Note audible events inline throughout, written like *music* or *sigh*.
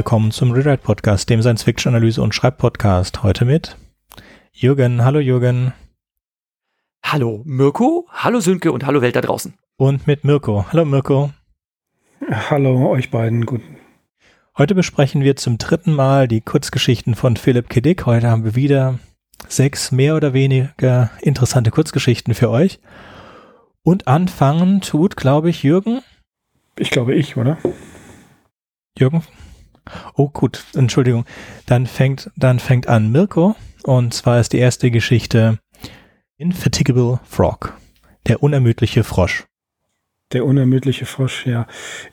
willkommen zum Rewrite Podcast, dem Science-Fiction-Analyse- und Schreibpodcast. Heute mit Jürgen. Hallo Jürgen. Hallo Mirko, hallo Sönke und hallo Welt da draußen. Und mit Mirko. Hallo Mirko. Hallo euch beiden. Guten. Heute besprechen wir zum dritten Mal die Kurzgeschichten von Philipp K. Dick. Heute haben wir wieder sechs mehr oder weniger interessante Kurzgeschichten für euch. Und anfangen tut, glaube ich, Jürgen. Ich glaube ich, oder? Jürgen? Oh, gut, Entschuldigung. Dann fängt, dann fängt an Mirko. Und zwar ist die erste Geschichte Infatigable Frog. Der unermüdliche Frosch. Der unermüdliche Frosch, ja.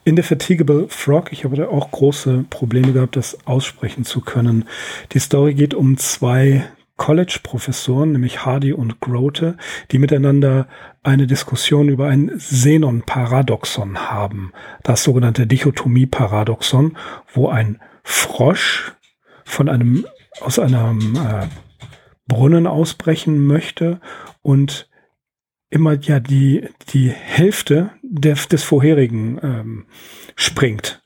Indefatigable Frog. Ich habe da auch große Probleme gehabt, das aussprechen zu können. Die Story geht um zwei College-Professoren, nämlich Hardy und Grote, die miteinander eine Diskussion über ein Xenon-Paradoxon haben. Das sogenannte Dichotomie-Paradoxon, wo ein Frosch von einem, aus einem äh, Brunnen ausbrechen möchte und immer ja die, die Hälfte des, des vorherigen ähm, springt.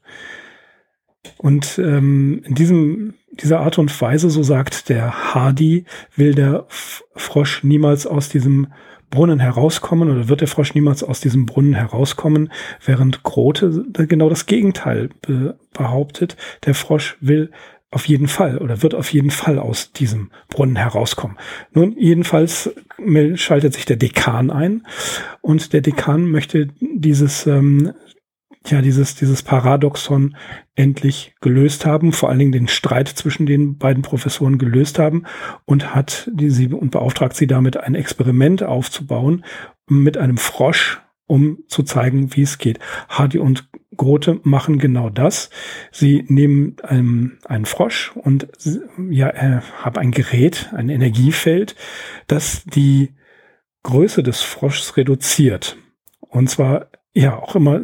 Und ähm, in diesem, dieser Art und Weise, so sagt der Hardy, will der Frosch niemals aus diesem Brunnen herauskommen oder wird der Frosch niemals aus diesem Brunnen herauskommen, während Grote genau das Gegenteil be behauptet. Der Frosch will auf jeden Fall oder wird auf jeden Fall aus diesem Brunnen herauskommen. Nun, jedenfalls schaltet sich der Dekan ein und der Dekan möchte dieses ähm, ja dieses dieses Paradoxon endlich gelöst haben, vor allen Dingen den Streit zwischen den beiden Professoren gelöst haben und hat die sie und beauftragt sie damit ein Experiment aufzubauen mit einem Frosch, um zu zeigen, wie es geht. Hardy und Grote machen genau das. Sie nehmen einen, einen Frosch und ja, äh, haben ein Gerät, ein Energiefeld, das die Größe des Froschs reduziert. Und zwar ja auch immer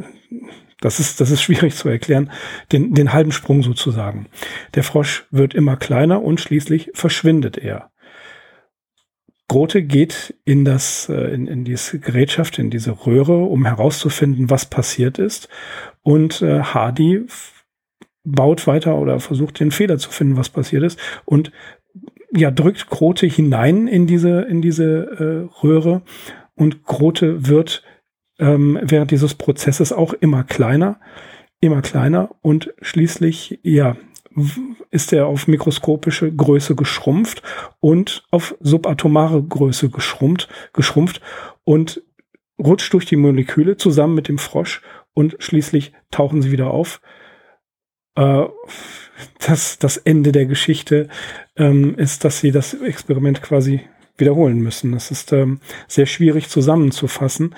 das ist, das ist *laughs* schwierig zu erklären. Den, den halben Sprung sozusagen. Der Frosch wird immer kleiner und schließlich verschwindet er. Grote geht in das, äh, in, in diese Gerätschaft, in diese Röhre, um herauszufinden, was passiert ist. Und äh, Hardy baut weiter oder versucht den Fehler zu finden, was passiert ist. Und ja, drückt Grote hinein in diese, in diese äh, Röhre. Und Grote wird ähm, während dieses Prozesses auch immer kleiner, immer kleiner und schließlich, ja, ist er auf mikroskopische Größe geschrumpft und auf subatomare Größe geschrumpft, geschrumpft und rutscht durch die Moleküle zusammen mit dem Frosch und schließlich tauchen sie wieder auf. Äh, das, das Ende der Geschichte ähm, ist, dass sie das Experiment quasi wiederholen müssen. Das ist ähm, sehr schwierig zusammenzufassen,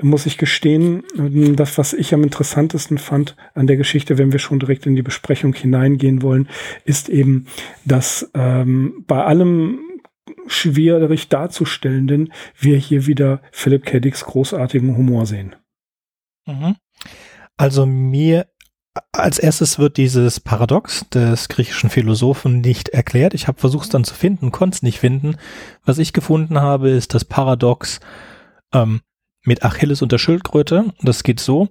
muss ich gestehen. Ähm, das, was ich am interessantesten fand an der Geschichte, wenn wir schon direkt in die Besprechung hineingehen wollen, ist eben, dass ähm, bei allem schwierig darzustellenden wir hier wieder Philip K. Großartigen Humor sehen. Mhm. Also mir als erstes wird dieses Paradox des griechischen Philosophen nicht erklärt. Ich habe versucht es dann zu finden, konnte es nicht finden. Was ich gefunden habe, ist das Paradox ähm, mit Achilles und der Schildkröte. Das geht so.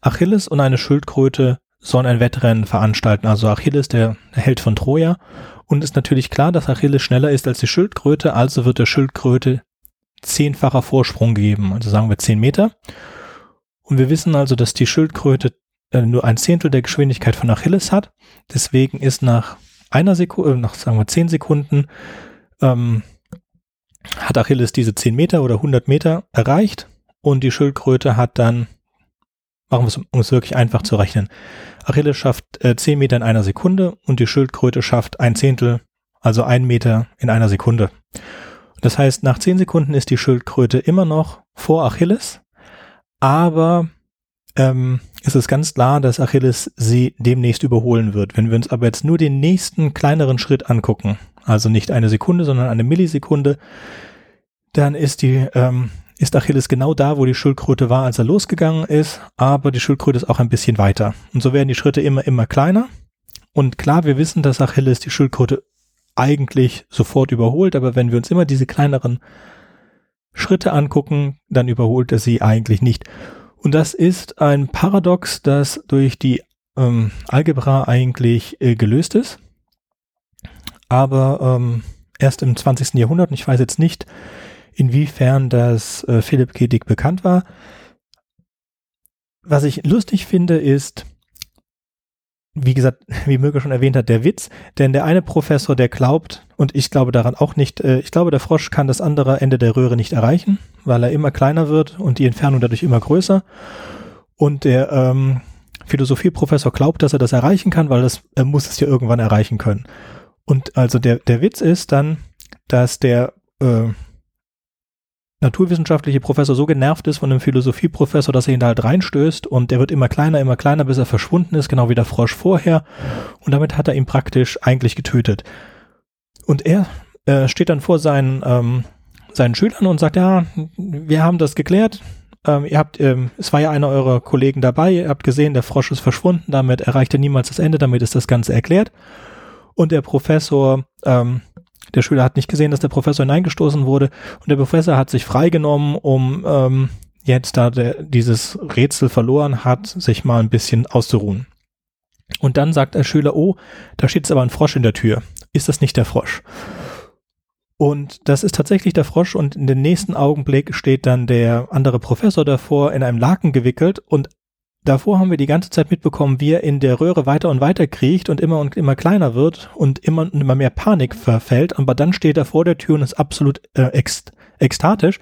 Achilles und eine Schildkröte sollen ein Wettrennen veranstalten. Also Achilles, der, Held von Troja. Und ist natürlich klar, dass Achilles schneller ist als die Schildkröte, also wird der Schildkröte zehnfacher Vorsprung geben. Also sagen wir zehn Meter. Und wir wissen also, dass die Schildkröte äh, nur ein Zehntel der Geschwindigkeit von Achilles hat. Deswegen ist nach einer Sekunde, äh, nach sagen wir zehn Sekunden, ähm, hat Achilles diese 10 Meter oder 100 Meter erreicht und die Schildkröte hat dann, machen wir es, um es wirklich einfach zu rechnen, Achilles schafft äh, 10 Meter in einer Sekunde und die Schildkröte schafft ein Zehntel, also ein Meter in einer Sekunde. Das heißt, nach 10 Sekunden ist die Schildkröte immer noch vor Achilles, aber ähm, ist es ganz klar, dass Achilles sie demnächst überholen wird. Wenn wir uns aber jetzt nur den nächsten kleineren Schritt angucken, also nicht eine Sekunde, sondern eine Millisekunde, dann ist die ähm, ist Achilles genau da, wo die Schildkröte war, als er losgegangen ist, aber die Schildkröte ist auch ein bisschen weiter. Und so werden die Schritte immer, immer kleiner. Und klar, wir wissen, dass Achilles die Schildkröte eigentlich sofort überholt, aber wenn wir uns immer diese kleineren Schritte angucken, dann überholt er sie eigentlich nicht. Und das ist ein Paradox, das durch die ähm, Algebra eigentlich äh, gelöst ist. Aber ähm, erst im 20. Jahrhundert, und ich weiß jetzt nicht, inwiefern das äh, Philipp K. Dick bekannt war. Was ich lustig finde, ist, wie gesagt, *laughs* wie Möge schon erwähnt hat, der Witz, denn der eine Professor, der glaubt, und ich glaube daran auch nicht, äh, ich glaube, der Frosch kann das andere Ende der Röhre nicht erreichen, weil er immer kleiner wird und die Entfernung dadurch immer größer. Und der ähm, Philosophieprofessor glaubt, dass er das erreichen kann, weil das, er muss es ja irgendwann erreichen können. Und also der, der Witz ist dann, dass der äh, naturwissenschaftliche Professor so genervt ist von dem Philosophieprofessor, dass er ihn da halt reinstößt und der wird immer kleiner, immer kleiner, bis er verschwunden ist, genau wie der Frosch vorher. Und damit hat er ihn praktisch eigentlich getötet. Und er äh, steht dann vor seinen, ähm, seinen Schülern und sagt, ja, wir haben das geklärt. Ähm, ihr habt, ähm, es war ja einer eurer Kollegen dabei, ihr habt gesehen, der Frosch ist verschwunden, damit erreicht er niemals das Ende, damit ist das Ganze erklärt. Und der Professor, ähm, der Schüler hat nicht gesehen, dass der Professor hineingestoßen wurde und der Professor hat sich freigenommen, um ähm, jetzt, da der dieses Rätsel verloren hat, sich mal ein bisschen auszuruhen. Und dann sagt der Schüler, oh, da steht jetzt aber ein Frosch in der Tür. Ist das nicht der Frosch? Und das ist tatsächlich der Frosch und in den nächsten Augenblick steht dann der andere Professor davor in einem Laken gewickelt und davor haben wir die ganze Zeit mitbekommen, wie er in der Röhre weiter und weiter kriecht und immer und immer kleiner wird und immer und immer mehr Panik verfällt. Aber dann steht er vor der Tür und ist absolut äh, ex ekstatisch,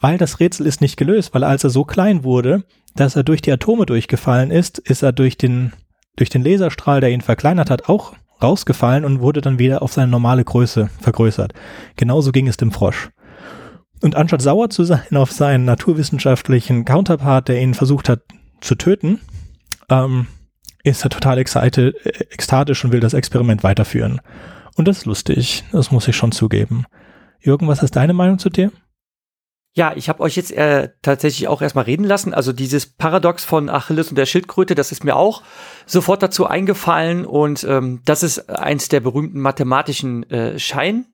weil das Rätsel ist nicht gelöst, weil als er so klein wurde, dass er durch die Atome durchgefallen ist, ist er durch den, durch den Laserstrahl, der ihn verkleinert hat, auch rausgefallen und wurde dann wieder auf seine normale Größe vergrößert. Genauso ging es dem Frosch. Und anstatt sauer zu sein auf seinen naturwissenschaftlichen Counterpart, der ihn versucht hat zu töten, ähm, ist er total excited, ekstatisch und will das Experiment weiterführen. Und das ist lustig, das muss ich schon zugeben. Jürgen, was ist deine Meinung zu dir? Ja, ich habe euch jetzt äh, tatsächlich auch erstmal reden lassen. Also dieses Paradox von Achilles und der Schildkröte, das ist mir auch sofort dazu eingefallen. Und ähm, das ist eins der berühmten mathematischen äh, Schein.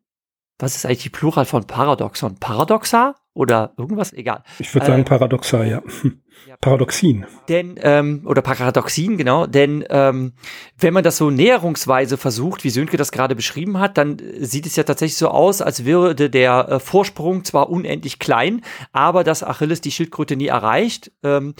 Was ist eigentlich die Plural von Paradoxon? Paradoxa oder irgendwas? Egal. Ich würde sagen äh, Paradoxa, ja. *laughs* Paradoxien. Denn, ähm, oder Paradoxien, genau, denn ähm, wenn man das so näherungsweise versucht, wie Sönke das gerade beschrieben hat, dann sieht es ja tatsächlich so aus, als würde der äh, Vorsprung zwar unendlich klein, aber dass Achilles die Schildkröte nie erreicht. Ähm,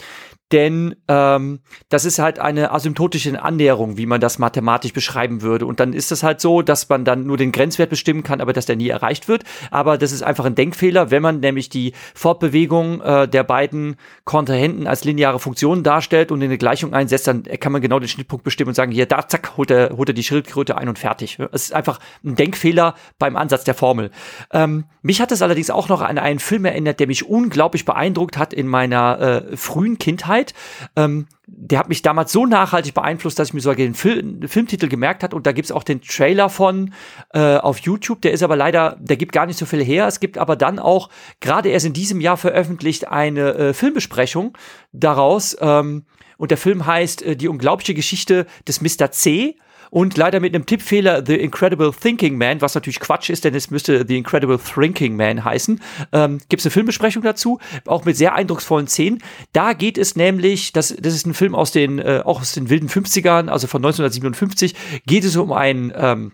denn ähm, das ist halt eine asymptotische Annäherung, wie man das mathematisch beschreiben würde. Und dann ist es halt so, dass man dann nur den Grenzwert bestimmen kann, aber dass der nie erreicht wird. Aber das ist einfach ein Denkfehler, wenn man nämlich die Fortbewegung äh, der beiden Kontrahenten als lineare Funktion darstellt und in eine Gleichung einsetzt, dann kann man genau den Schnittpunkt bestimmen und sagen, hier, da, zack, holt er, holt er die Schildkröte ein und fertig. Es ist einfach ein Denkfehler beim Ansatz der Formel. Ähm, mich hat es allerdings auch noch an einen Film erinnert, der mich unglaublich beeindruckt hat in meiner äh, frühen Kindheit. Zeit. Ähm, der hat mich damals so nachhaltig beeinflusst, dass ich mir sogar den Film, Filmtitel gemerkt hat und da gibt es auch den Trailer von äh, auf YouTube. Der ist aber leider, der gibt gar nicht so viel her. Es gibt aber dann auch gerade erst in diesem Jahr veröffentlicht eine äh, Filmbesprechung daraus. Ähm, und der Film heißt äh, Die unglaubliche Geschichte des Mr. C und leider mit einem Tippfehler The Incredible Thinking Man, was natürlich Quatsch ist, denn es müsste The Incredible Thinking Man heißen. Ähm, Gibt es eine Filmbesprechung dazu, auch mit sehr eindrucksvollen Szenen. Da geht es nämlich, das, das ist ein Film aus den, äh, auch aus den wilden 50ern, also von 1957, geht es um einen ähm,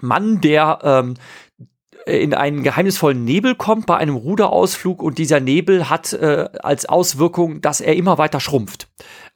Mann, der ähm, in einen geheimnisvollen Nebel kommt bei einem Ruderausflug und dieser Nebel hat äh, als Auswirkung, dass er immer weiter schrumpft.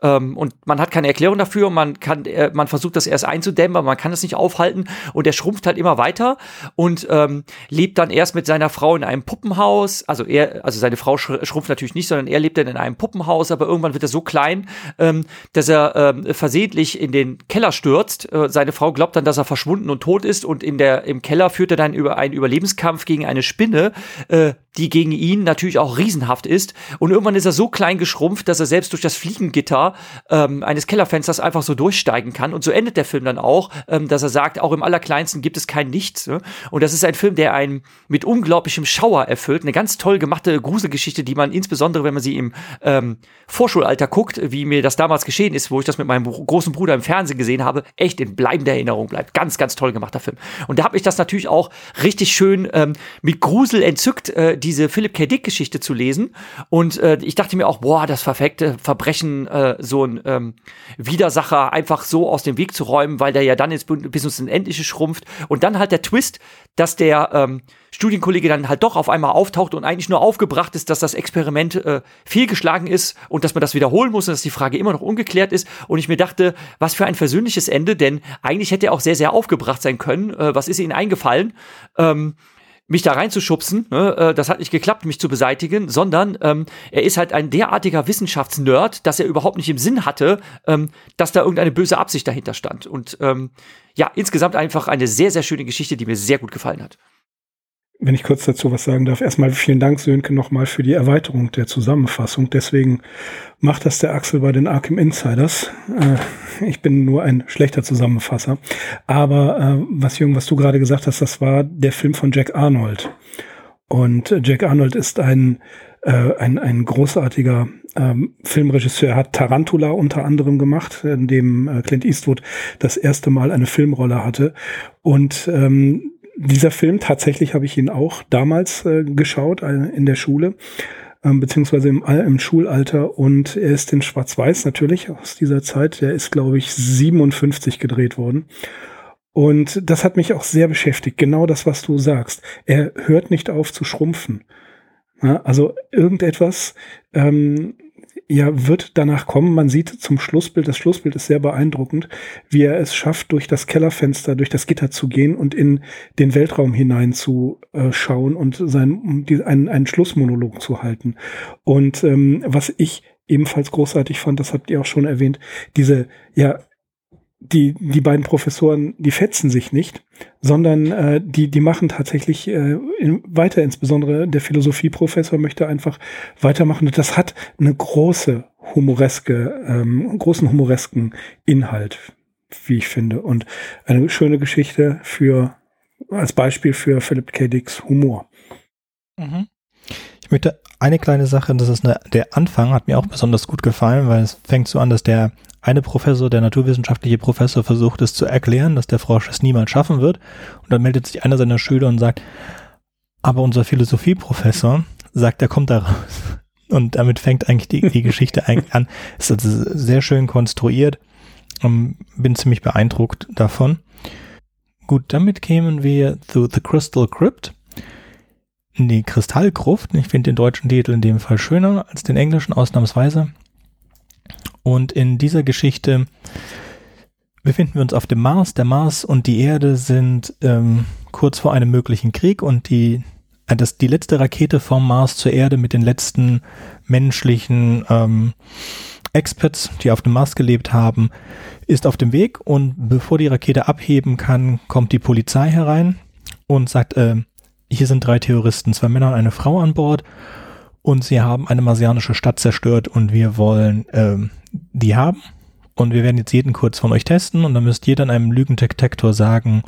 Ähm, und man hat keine Erklärung dafür, man kann, äh, man versucht das erst einzudämmen, aber man kann es nicht aufhalten und er schrumpft halt immer weiter und ähm, lebt dann erst mit seiner Frau in einem Puppenhaus. Also er, also seine Frau schrumpft natürlich nicht, sondern er lebt dann in einem Puppenhaus, aber irgendwann wird er so klein, ähm, dass er ähm, versehentlich in den Keller stürzt. Äh, seine Frau glaubt dann, dass er verschwunden und tot ist und in der im Keller führt er dann über einen Überlebenskampf gegen eine Spinne, äh, die gegen ihn natürlich auch riesenhaft ist. Und irgendwann ist er so klein geschrumpft, dass er selbst durch das Fliegengitter ähm, eines Kellerfensters einfach so durchsteigen kann. Und so endet der Film dann auch, ähm, dass er sagt, auch im Allerkleinsten gibt es kein Nichts. Ne? Und das ist ein Film, der einen mit unglaublichem Schauer erfüllt. Eine ganz toll gemachte Gruselgeschichte, die man insbesondere, wenn man sie im ähm, Vorschulalter guckt, wie mir das damals geschehen ist, wo ich das mit meinem großen Bruder im Fernsehen gesehen habe, echt in bleibender Erinnerung bleibt. Ganz, ganz toll gemachter Film. Und da habe ich das natürlich auch richtig schön ähm, mit Grusel entzückt, äh, diese Philip K. Dick Geschichte zu lesen. Und äh, ich dachte mir auch, boah, das perfekte Verbrechen äh, so ein ähm, Widersacher einfach so aus dem Weg zu räumen, weil der ja dann ins, bis ins Unendliche schrumpft. Und dann halt der Twist, dass der ähm, Studienkollege dann halt doch auf einmal auftaucht und eigentlich nur aufgebracht ist, dass das Experiment äh, fehlgeschlagen ist und dass man das wiederholen muss und dass die Frage immer noch ungeklärt ist. Und ich mir dachte, was für ein versöhnliches Ende, denn eigentlich hätte er auch sehr, sehr aufgebracht sein können. Äh, was ist ihnen eingefallen? Ähm, mich da reinzuschubsen. Ne? Äh, das hat nicht geklappt, mich zu beseitigen, sondern ähm, er ist halt ein derartiger Wissenschaftsnerd, dass er überhaupt nicht im Sinn hatte, ähm, dass da irgendeine böse Absicht dahinter stand. Und ähm, ja, insgesamt einfach eine sehr, sehr schöne Geschichte, die mir sehr gut gefallen hat wenn ich kurz dazu was sagen darf, erstmal vielen Dank, Sönke, nochmal für die Erweiterung der Zusammenfassung. Deswegen macht das der Axel bei den Arkham Insiders. Äh, ich bin nur ein schlechter Zusammenfasser. Aber äh, was Jürgen, was du gerade gesagt hast, das war der Film von Jack Arnold. Und Jack Arnold ist ein, äh, ein, ein großartiger ähm, Filmregisseur. Er hat Tarantula unter anderem gemacht, in dem äh, Clint Eastwood das erste Mal eine Filmrolle hatte. Und ähm, dieser Film, tatsächlich habe ich ihn auch damals äh, geschaut äh, in der Schule, ähm, beziehungsweise im, im Schulalter und er ist in Schwarz-Weiß natürlich aus dieser Zeit. Der ist, glaube ich, 57 gedreht worden. Und das hat mich auch sehr beschäftigt. Genau das, was du sagst. Er hört nicht auf zu schrumpfen. Ja, also irgendetwas ähm, ja, wird danach kommen. Man sieht zum Schlussbild, das Schlussbild ist sehr beeindruckend, wie er es schafft, durch das Kellerfenster, durch das Gitter zu gehen und in den Weltraum hinein zu schauen und sein, einen, einen Schlussmonolog zu halten. Und ähm, was ich ebenfalls großartig fand, das habt ihr auch schon erwähnt, diese ja die, die beiden Professoren, die fetzen sich nicht, sondern äh, die, die machen tatsächlich äh, in, weiter, insbesondere der Philosophieprofessor möchte einfach weitermachen. Und das hat eine große humoreske, ähm, großen humoresken Inhalt, wie ich finde. Und eine schöne Geschichte für, als Beispiel für Philip K. Dicks Humor. Mhm. Möchte eine kleine Sache, das ist eine, der Anfang hat mir auch besonders gut gefallen, weil es fängt so an, dass der eine Professor, der naturwissenschaftliche Professor, versucht es zu erklären, dass der Frosch es niemals schaffen wird. Und dann meldet sich einer seiner Schüler und sagt, aber unser Philosophieprofessor sagt, er kommt da raus. Und damit fängt eigentlich die, die Geschichte eigentlich an. Es ist also sehr schön konstruiert. und Bin ziemlich beeindruckt davon. Gut, damit kämen wir zu The Crystal Crypt. Die Kristallgruft. Ich finde den deutschen Titel in dem Fall schöner als den englischen ausnahmsweise. Und in dieser Geschichte befinden wir uns auf dem Mars. Der Mars und die Erde sind ähm, kurz vor einem möglichen Krieg und die, äh, das, die letzte Rakete vom Mars zur Erde mit den letzten menschlichen ähm, Experts, die auf dem Mars gelebt haben, ist auf dem Weg und bevor die Rakete abheben kann, kommt die Polizei herein und sagt, äh, hier sind drei Terroristen, zwei Männer und eine Frau an Bord und sie haben eine marsianische Stadt zerstört und wir wollen ähm, die haben. Und wir werden jetzt jeden kurz von euch testen und dann müsst jeder in einem Lügendetektor sagen,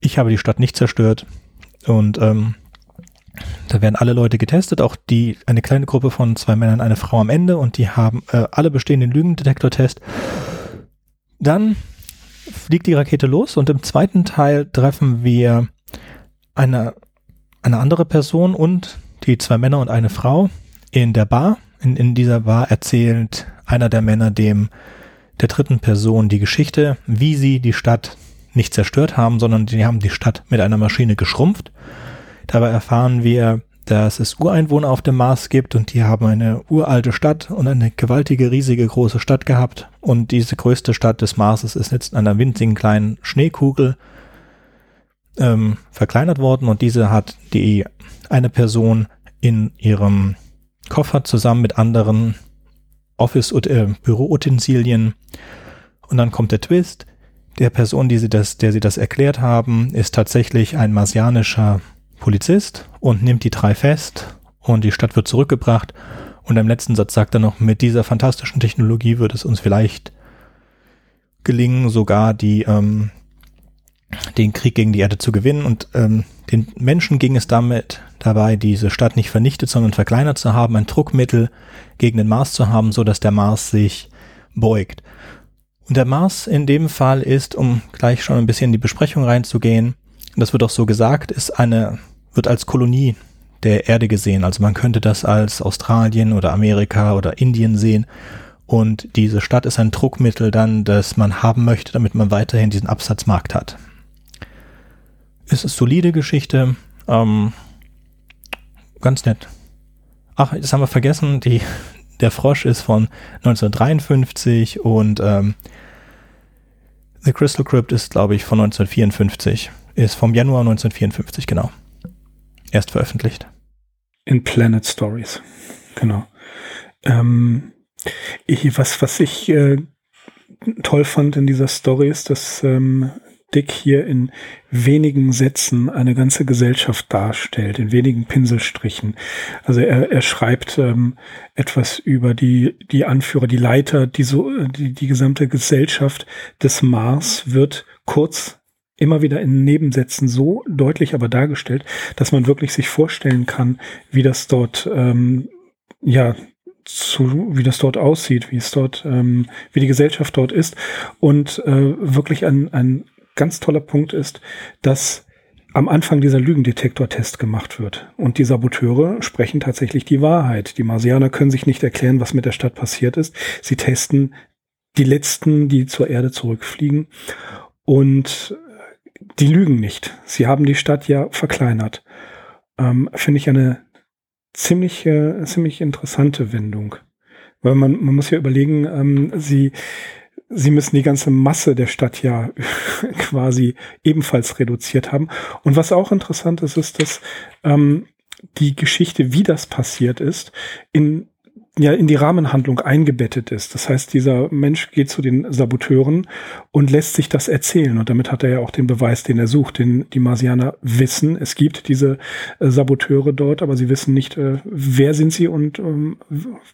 ich habe die Stadt nicht zerstört. Und ähm, da werden alle Leute getestet, auch die, eine kleine Gruppe von zwei Männern, eine Frau am Ende und die haben äh, alle bestehen den Lügendetektor-Test. Dann fliegt die Rakete los und im zweiten Teil treffen wir eine, eine andere Person und die zwei Männer und eine Frau in der Bar. In, in dieser Bar erzählt einer der Männer dem der dritten Person die Geschichte, wie sie die Stadt nicht zerstört haben, sondern die haben die Stadt mit einer Maschine geschrumpft. Dabei erfahren wir, dass es Ureinwohner auf dem Mars gibt und die haben eine uralte Stadt und eine gewaltige, riesige, große Stadt gehabt. Und diese größte Stadt des Marses ist jetzt in einer winzigen kleinen Schneekugel ähm, verkleinert worden und diese hat die eine Person in ihrem Koffer zusammen mit anderen Office- und äh, Büroutensilien. Und dann kommt der Twist. Der Person, die sie das, der sie das erklärt haben, ist tatsächlich ein marsianischer Polizist und nimmt die drei fest und die Stadt wird zurückgebracht. Und im letzten Satz sagt er noch, mit dieser fantastischen Technologie wird es uns vielleicht gelingen, sogar die, ähm, den Krieg gegen die Erde zu gewinnen. Und ähm, den Menschen ging es damit dabei, diese Stadt nicht vernichtet, sondern verkleinert zu haben, ein Druckmittel gegen den Mars zu haben, so dass der Mars sich beugt. Und der Mars in dem Fall ist, um gleich schon ein bisschen in die Besprechung reinzugehen, das wird auch so gesagt, ist eine, wird als Kolonie der Erde gesehen. Also man könnte das als Australien oder Amerika oder Indien sehen. Und diese Stadt ist ein Druckmittel dann, das man haben möchte, damit man weiterhin diesen Absatzmarkt hat. Es ist solide Geschichte, ähm, ganz nett. Ach, das haben wir vergessen, die, der Frosch ist von 1953 und ähm, The Crystal Crypt ist, glaube ich, von 1954. Ist vom Januar 1954, genau. Erst veröffentlicht. In Planet Stories. Genau. Ähm, ich, was, was ich äh, toll fand in dieser Story ist, dass ähm, Dick hier in wenigen Sätzen eine ganze Gesellschaft darstellt, in wenigen Pinselstrichen. Also er, er schreibt ähm, etwas über die, die Anführer, die Leiter, die, so, die, die gesamte Gesellschaft des Mars wird kurz immer wieder in Nebensätzen so deutlich aber dargestellt, dass man wirklich sich vorstellen kann, wie das dort ähm, ja zu, wie das dort aussieht, wie es dort, ähm, wie die Gesellschaft dort ist und äh, wirklich ein, ein ganz toller Punkt ist, dass am Anfang dieser Lügendetektor-Test gemacht wird. Und die Saboteure sprechen tatsächlich die Wahrheit. Die Marsianer können sich nicht erklären, was mit der Stadt passiert ist. Sie testen die letzten, die zur Erde zurückfliegen. Und die lügen nicht. Sie haben die Stadt ja verkleinert. Ähm, Finde ich eine ziemlich, äh, ziemlich interessante Wendung. Weil man, man muss ja überlegen, ähm, sie, sie müssen die ganze Masse der Stadt ja *laughs* quasi ebenfalls reduziert haben. Und was auch interessant ist, ist, dass ähm, die Geschichte, wie das passiert ist, in ja in die Rahmenhandlung eingebettet ist. Das heißt, dieser Mensch geht zu den Saboteuren und lässt sich das erzählen. Und damit hat er ja auch den Beweis, den er sucht. Den die Marsianer wissen, es gibt diese äh, Saboteure dort, aber sie wissen nicht, äh, wer sind sie und ähm,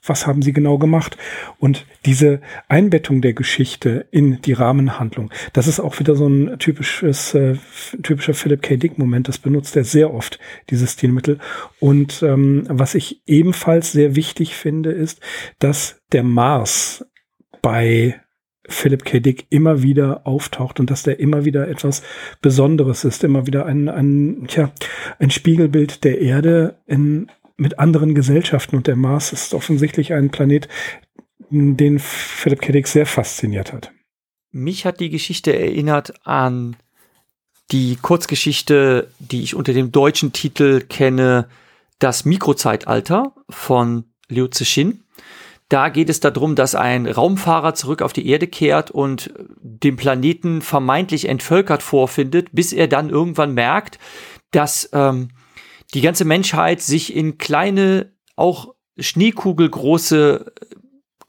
was haben sie genau gemacht. Und diese Einbettung der Geschichte in die Rahmenhandlung, das ist auch wieder so ein typisches, äh, typischer Philip K. Dick Moment. Das benutzt er sehr oft, dieses Stilmittel. Und ähm, was ich ebenfalls sehr wichtig finde, finde, ist, dass der Mars bei Philip K. Dick immer wieder auftaucht und dass der immer wieder etwas Besonderes ist, immer wieder ein, ein, tja, ein Spiegelbild der Erde in, mit anderen Gesellschaften. Und der Mars ist offensichtlich ein Planet, den Philip K. Dick sehr fasziniert hat. Mich hat die Geschichte erinnert an die Kurzgeschichte, die ich unter dem deutschen Titel kenne, Das Mikrozeitalter von Liu Zixin. Da geht es darum, dass ein Raumfahrer zurück auf die Erde kehrt und den Planeten vermeintlich entvölkert vorfindet, bis er dann irgendwann merkt, dass ähm, die ganze Menschheit sich in kleine, auch schneekugelgroße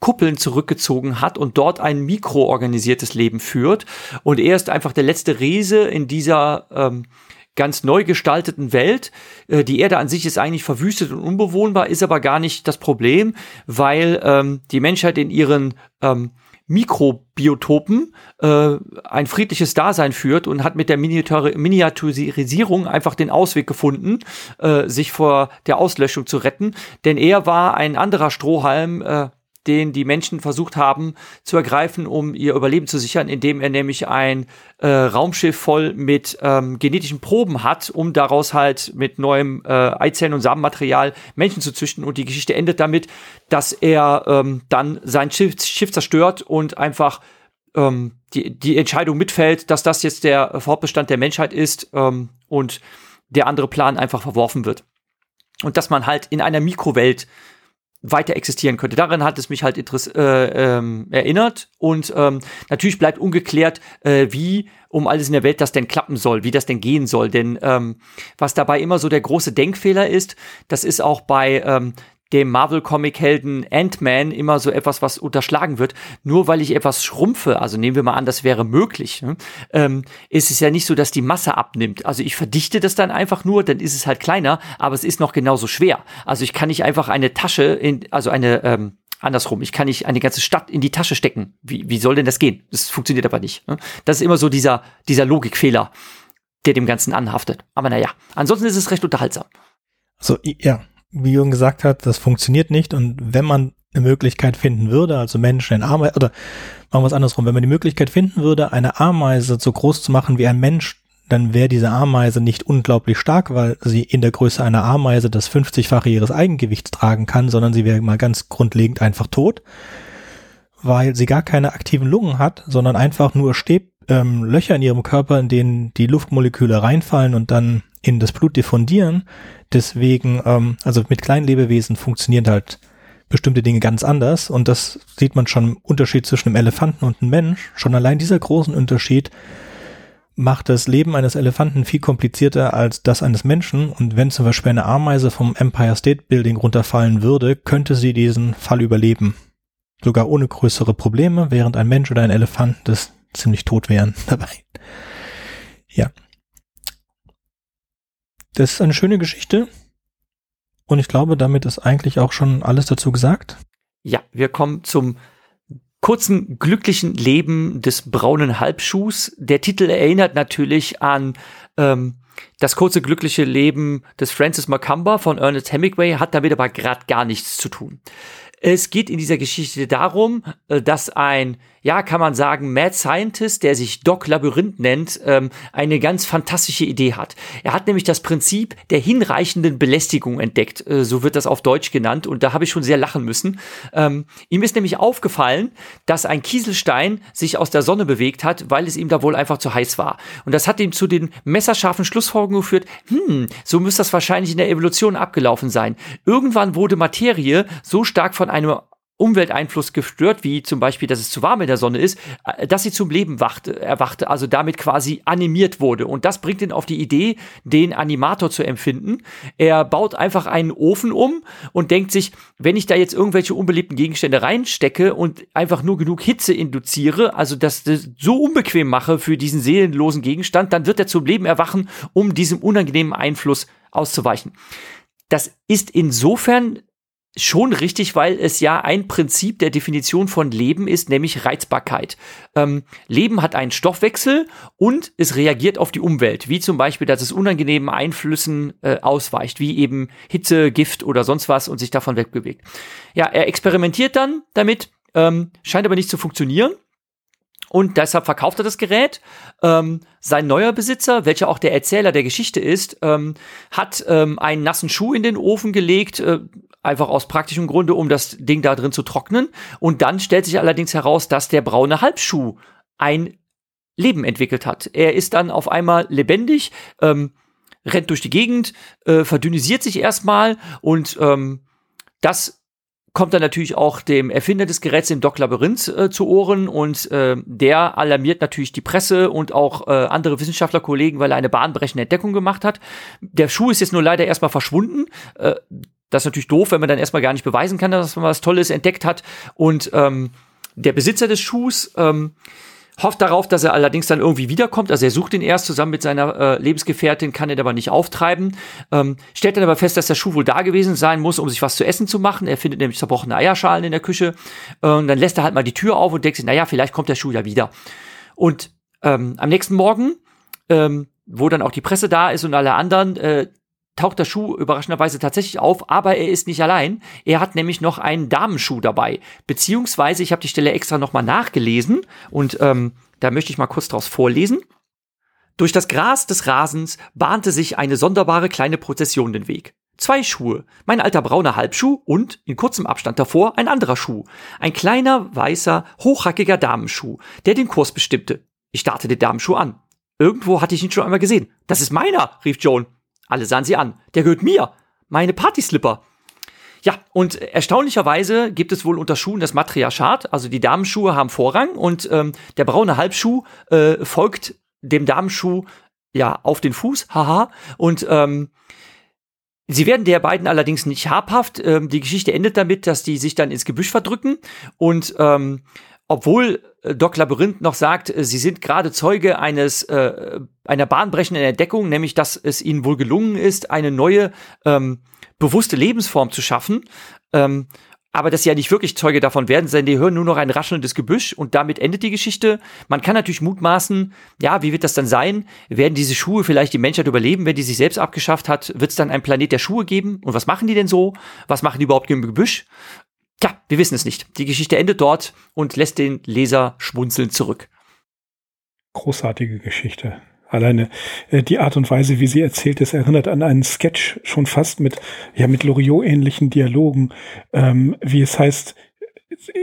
Kuppeln zurückgezogen hat und dort ein mikroorganisiertes Leben führt. Und er ist einfach der letzte Riese in dieser ähm, ganz neu gestalteten Welt. Äh, die Erde an sich ist eigentlich verwüstet und unbewohnbar, ist aber gar nicht das Problem, weil ähm, die Menschheit in ihren ähm, Mikrobiotopen äh, ein friedliches Dasein führt und hat mit der Miniaturisierung einfach den Ausweg gefunden, äh, sich vor der Auslöschung zu retten. Denn er war ein anderer Strohhalm, äh, den die Menschen versucht haben zu ergreifen, um ihr Überleben zu sichern, indem er nämlich ein äh, Raumschiff voll mit ähm, genetischen Proben hat, um daraus halt mit neuem äh, Eizellen und Samenmaterial Menschen zu züchten. Und die Geschichte endet damit, dass er ähm, dann sein Schiff, Schiff zerstört und einfach ähm, die, die Entscheidung mitfällt, dass das jetzt der Fortbestand der Menschheit ist ähm, und der andere Plan einfach verworfen wird. Und dass man halt in einer Mikrowelt weiter existieren könnte. Daran hat es mich halt äh, ähm, erinnert und ähm, natürlich bleibt ungeklärt, äh, wie um alles in der Welt das denn klappen soll, wie das denn gehen soll. Denn ähm, was dabei immer so der große Denkfehler ist, das ist auch bei ähm, dem Marvel-Comic-Helden Ant-Man immer so etwas, was unterschlagen wird. Nur weil ich etwas schrumpfe, also nehmen wir mal an, das wäre möglich, ne, ähm, ist es ja nicht so, dass die Masse abnimmt. Also ich verdichte das dann einfach nur, dann ist es halt kleiner, aber es ist noch genauso schwer. Also ich kann nicht einfach eine Tasche in, also eine, ähm, andersrum. Ich kann nicht eine ganze Stadt in die Tasche stecken. Wie, wie soll denn das gehen? Das funktioniert aber nicht. Ne? Das ist immer so dieser, dieser Logikfehler, der dem Ganzen anhaftet. Aber naja, ansonsten ist es recht unterhaltsam. So, ja, wie Jürgen gesagt hat, das funktioniert nicht. Und wenn man eine Möglichkeit finden würde, also Menschen in Ameise, oder machen wir es andersrum, wenn man die Möglichkeit finden würde, eine Ameise so groß zu machen wie ein Mensch, dann wäre diese Ameise nicht unglaublich stark, weil sie in der Größe einer Ameise das 50-fache ihres Eigengewichts tragen kann, sondern sie wäre mal ganz grundlegend einfach tot. weil sie gar keine aktiven Lungen hat, sondern einfach nur Stäb, ähm, Löcher in ihrem Körper, in denen die Luftmoleküle reinfallen und dann in das Blut diffundieren. Deswegen, ähm, also mit kleinen Lebewesen funktioniert halt bestimmte Dinge ganz anders und das sieht man schon im Unterschied zwischen einem Elefanten und einem Mensch. Schon allein dieser großen Unterschied macht das Leben eines Elefanten viel komplizierter als das eines Menschen und wenn zum Beispiel eine Ameise vom Empire State Building runterfallen würde, könnte sie diesen Fall überleben. Sogar ohne größere Probleme, während ein Mensch oder ein Elefant das ziemlich tot wären *laughs* dabei. Ja. Das ist eine schöne Geschichte. Und ich glaube, damit ist eigentlich auch schon alles dazu gesagt. Ja, wir kommen zum kurzen glücklichen Leben des braunen Halbschuhs. Der Titel erinnert natürlich an ähm, das kurze glückliche Leben des Francis Macumber von Ernest Hemingway, hat damit aber gerade gar nichts zu tun. Es geht in dieser Geschichte darum, äh, dass ein, ja, kann man sagen, Mad Scientist, der sich Doc Labyrinth nennt, ähm, eine ganz fantastische Idee hat. Er hat nämlich das Prinzip der hinreichenden Belästigung entdeckt. Äh, so wird das auf Deutsch genannt. Und da habe ich schon sehr lachen müssen. Ähm, ihm ist nämlich aufgefallen, dass ein Kieselstein sich aus der Sonne bewegt hat, weil es ihm da wohl einfach zu heiß war. Und das hat ihm zu den messerscharfen Schlussfolgerungen geführt, hm, so müsste das wahrscheinlich in der Evolution abgelaufen sein. Irgendwann wurde Materie so stark von einem Umwelteinfluss gestört, wie zum Beispiel, dass es zu warm in der Sonne ist, äh, dass sie zum Leben wachte, erwachte, also damit quasi animiert wurde. Und das bringt ihn auf die Idee, den Animator zu empfinden. Er baut einfach einen Ofen um und denkt sich, wenn ich da jetzt irgendwelche unbeliebten Gegenstände reinstecke und einfach nur genug Hitze induziere, also das, das so unbequem mache für diesen seelenlosen Gegenstand, dann wird er zum Leben erwachen, um diesem unangenehmen Einfluss auszuweichen. Das ist insofern schon richtig, weil es ja ein Prinzip der Definition von Leben ist, nämlich Reizbarkeit. Ähm, Leben hat einen Stoffwechsel und es reagiert auf die Umwelt, wie zum Beispiel, dass es unangenehmen Einflüssen äh, ausweicht, wie eben Hitze, Gift oder sonst was und sich davon wegbewegt. Ja, er experimentiert dann damit, ähm, scheint aber nicht zu funktionieren und deshalb verkauft er das Gerät. Ähm, sein neuer Besitzer, welcher auch der Erzähler der Geschichte ist, ähm, hat ähm, einen nassen Schuh in den Ofen gelegt, äh, einfach aus praktischem Grunde, um das Ding da drin zu trocknen. Und dann stellt sich allerdings heraus, dass der braune Halbschuh ein Leben entwickelt hat. Er ist dann auf einmal lebendig, ähm, rennt durch die Gegend, äh, verdünnisiert sich erstmal und ähm, das kommt dann natürlich auch dem Erfinder des Geräts, dem Doc Labyrinth, äh, zu Ohren und äh, der alarmiert natürlich die Presse und auch äh, andere Wissenschaftlerkollegen, weil er eine bahnbrechende Entdeckung gemacht hat. Der Schuh ist jetzt nur leider erstmal verschwunden. Äh, das ist natürlich doof, wenn man dann erstmal gar nicht beweisen kann, dass man was Tolles entdeckt hat. Und ähm, der Besitzer des Schuhs ähm, hofft darauf, dass er allerdings dann irgendwie wiederkommt. Also er sucht ihn erst zusammen mit seiner äh, Lebensgefährtin, kann ihn aber nicht auftreiben. Ähm, stellt dann aber fest, dass der Schuh wohl da gewesen sein muss, um sich was zu essen zu machen. Er findet nämlich zerbrochene Eierschalen in der Küche. Äh, und dann lässt er halt mal die Tür auf und denkt sich, naja, vielleicht kommt der Schuh ja wieder. Und ähm, am nächsten Morgen, ähm, wo dann auch die Presse da ist und alle anderen, äh, taucht der Schuh überraschenderweise tatsächlich auf, aber er ist nicht allein. Er hat nämlich noch einen Damenschuh dabei. Beziehungsweise, ich habe die Stelle extra nochmal nachgelesen und ähm, da möchte ich mal kurz draus vorlesen. Durch das Gras des Rasens bahnte sich eine sonderbare kleine Prozession den Weg. Zwei Schuhe, mein alter brauner Halbschuh und in kurzem Abstand davor ein anderer Schuh. Ein kleiner, weißer, hochhackiger Damenschuh, der den Kurs bestimmte. Ich starrte den Damenschuh an. Irgendwo hatte ich ihn schon einmal gesehen. Das ist meiner, rief Joan. Alle sahen sie an. Der gehört mir. Meine Partyslipper. Ja, und erstaunlicherweise gibt es wohl unter Schuhen das Matriarchat. Also die Damenschuhe haben Vorrang und ähm, der braune Halbschuh äh, folgt dem Damenschuh ja auf den Fuß. Haha. Und ähm, Sie werden der beiden allerdings nicht habhaft. Ähm, die Geschichte endet damit, dass die sich dann ins Gebüsch verdrücken und ähm, obwohl äh, Doc Labyrinth noch sagt, äh, sie sind gerade Zeuge eines äh, einer bahnbrechenden Entdeckung, nämlich dass es ihnen wohl gelungen ist, eine neue ähm, bewusste Lebensform zu schaffen. Ähm, aber dass sie ja nicht wirklich Zeuge davon werden, denn die hören nur noch ein raschelndes Gebüsch und damit endet die Geschichte. Man kann natürlich mutmaßen, ja, wie wird das dann sein? Werden diese Schuhe vielleicht die Menschheit überleben, wenn die sich selbst abgeschafft hat? Wird es dann einen Planet der Schuhe geben? Und was machen die denn so? Was machen die überhaupt im Gebüsch? Tja, wir wissen es nicht. Die Geschichte endet dort und lässt den Leser schmunzelnd zurück. Großartige Geschichte. Alleine äh, die Art und Weise, wie sie erzählt ist, erinnert an einen Sketch schon fast mit, ja, mit Loriot-ähnlichen Dialogen, ähm, wie es heißt,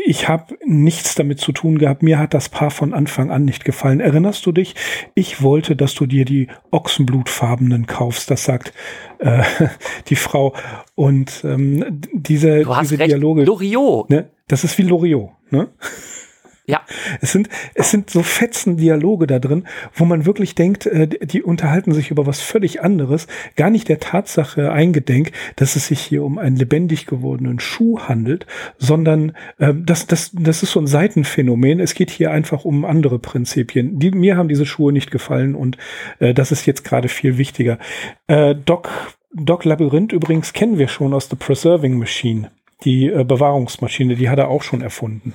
ich habe nichts damit zu tun gehabt. Mir hat das Paar von Anfang an nicht gefallen. Erinnerst du dich? Ich wollte, dass du dir die Ochsenblutfarbenen kaufst. Das sagt äh, *laughs* die Frau. Und ähm, diese, Du hast diese recht. Dialoge. Loriot. Ne? Das ist wie Loriot. Ne? Ja. Es sind, es sind so fetzen Dialoge da drin, wo man wirklich denkt, äh, die unterhalten sich über was völlig anderes, gar nicht der Tatsache eingedenk, dass es sich hier um einen lebendig gewordenen Schuh handelt, sondern äh, das, das, das ist so ein Seitenphänomen. Es geht hier einfach um andere Prinzipien. Die, mir haben diese Schuhe nicht gefallen und äh, das ist jetzt gerade viel wichtiger. Äh, Doc, Doc Labyrinth übrigens kennen wir schon aus The Preserving Machine. Die äh, Bewahrungsmaschine, die hat er auch schon erfunden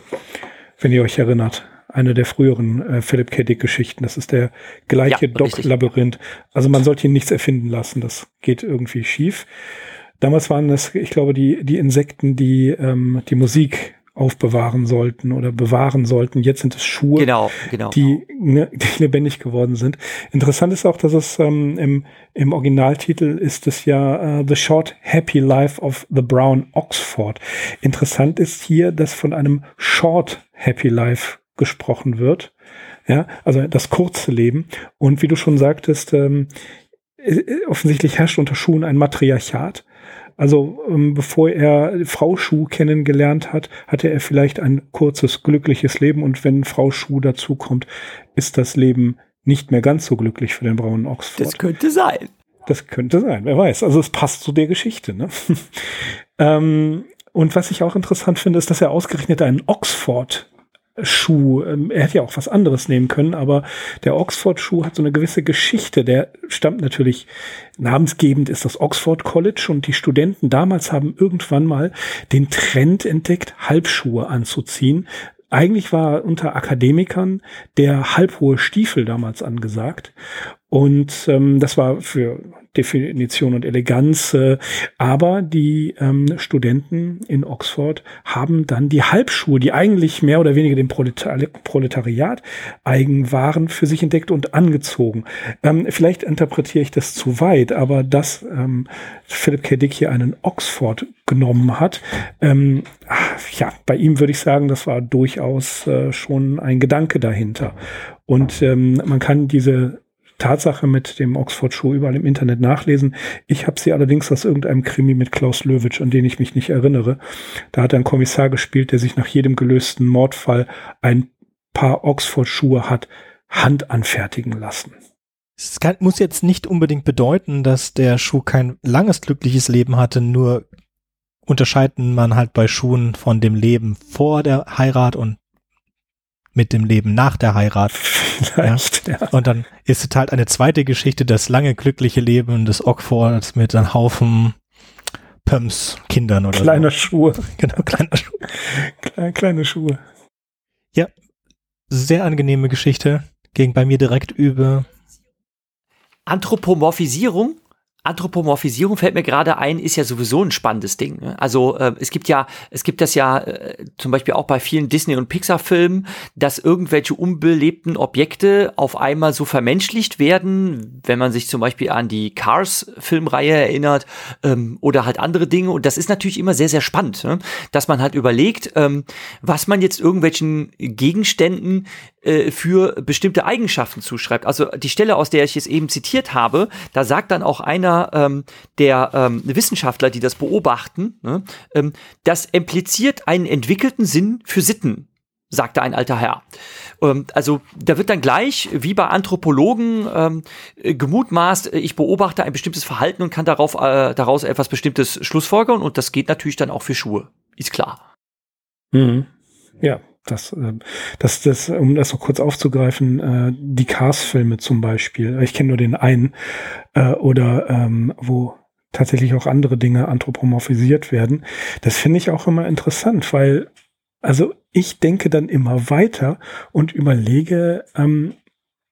wenn ihr euch erinnert. Eine der früheren äh, Philip K. Dick Geschichten. Das ist der gleiche Ja, Doc richtig. Labyrinth. Also man sollte ihn nichts erfinden lassen. Das geht irgendwie schief. Damals waren das, ich glaube, die, die Insekten, die ähm, die Musik aufbewahren sollten oder bewahren sollten. Jetzt sind es Schuhe Genau, genau. die, ne, die lebendig geworden sind. Interessant ist auch, dass es ähm, im, im Originaltitel ist es ja äh, The Short Happy Life of the Brown Oxford. Interessant ist hier, dass von einem Short Happy Life gesprochen wird. Ja, also das kurze Leben. Und wie du schon sagtest, ähm, äh, offensichtlich herrscht unter Schuhen ein Matriarchat. Also ähm, bevor er Frau Schuh kennengelernt hat, hatte er vielleicht ein kurzes, glückliches Leben und wenn Frau Schuh dazukommt, ist das Leben nicht mehr ganz so glücklich für den braunen Oxford. das könnte sein. Das könnte sein, wer weiß. Also es passt zu der Geschichte. Ne? *laughs* ähm, und was ich auch interessant finde, ist, dass er ausgerechnet einen Oxford Schuh, ähm, er hätte ja auch was anderes nehmen können, aber der Oxford-Schuh hat so eine gewisse Geschichte. Der stammt natürlich, namensgebend ist das Oxford College und die Studenten damals haben irgendwann mal den Trend entdeckt, Halbschuhe anzuziehen. Eigentlich war unter Akademikern der halbhohe Stiefel damals angesagt. Und ähm, das war für Definition und Eleganz. Äh, aber die ähm, Studenten in Oxford haben dann die Halbschuhe, die eigentlich mehr oder weniger dem Proletari Proletariat eigen waren, für sich entdeckt und angezogen. Ähm, vielleicht interpretiere ich das zu weit, aber dass ähm, Philip K. Dick hier einen Oxford genommen hat, ähm, ja, bei ihm würde ich sagen, das war durchaus äh, schon ein Gedanke dahinter. Und ähm, man kann diese Tatsache mit dem Oxford-Schuh überall im Internet nachlesen. Ich habe sie allerdings aus irgendeinem Krimi mit Klaus Löwitsch, an den ich mich nicht erinnere. Da hat er einen Kommissar gespielt, der sich nach jedem gelösten Mordfall ein paar Oxford-Schuhe hat Hand anfertigen lassen. Es kann, muss jetzt nicht unbedingt bedeuten, dass der Schuh kein langes glückliches Leben hatte, nur unterscheiden man halt bei Schuhen von dem Leben vor der Heirat und mit dem Leben nach der Heirat. *laughs* Vielleicht, ja. Und dann ist es halt eine zweite Geschichte, das lange glückliche Leben des Oxfords mit einem Haufen Pumps Kindern oder Kleiner Schuhe. so. *laughs* Genau, kleiner Schuh. Kleine, kleine Schuhe. Sehr angenehme Geschichte. Ging bei mir direkt über. Anthropomorphisierung. Anthropomorphisierung fällt mir gerade ein, ist ja sowieso ein spannendes Ding. ne? Also äh, es gibt ja, es gibt das ja äh, zum Beispiel auch bei vielen Disney- und Pixar-Filmen, dass irgendwelche unbelebten Objekte auf einmal so vermenschlicht werden, wenn man sich zum Beispiel an die Cars-Filmreihe erinnert ähm, oder halt andere Dinge. Und das ist natürlich immer sehr, sehr spannend, ne? dass man halt überlegt, ähm, was man jetzt irgendwelchen Gegenständen äh, für bestimmte Eigenschaften zuschreibt. Also die Stelle, aus der ich es eben zitiert habe, da sagt dann auch einer ähm, der ähm, Wissenschaftler, die das beobachten, ne, ähm, das impliziert einen entwickelten Sinn für Sitten sagte ein alter Herr. Ähm, also da wird dann gleich, wie bei Anthropologen, ähm, äh, gemutmaßt, äh, ich beobachte ein bestimmtes Verhalten und kann darauf, äh, daraus etwas Bestimmtes schlussfolgern und das geht natürlich dann auch für Schuhe. Ist klar. Mhm. Ja, das, äh, das, das, um das noch kurz aufzugreifen, äh, die Cars-Filme zum Beispiel, ich kenne nur den einen, äh, oder ähm, wo tatsächlich auch andere Dinge anthropomorphisiert werden. Das finde ich auch immer interessant, weil, also ich denke dann immer weiter und überlege, ähm,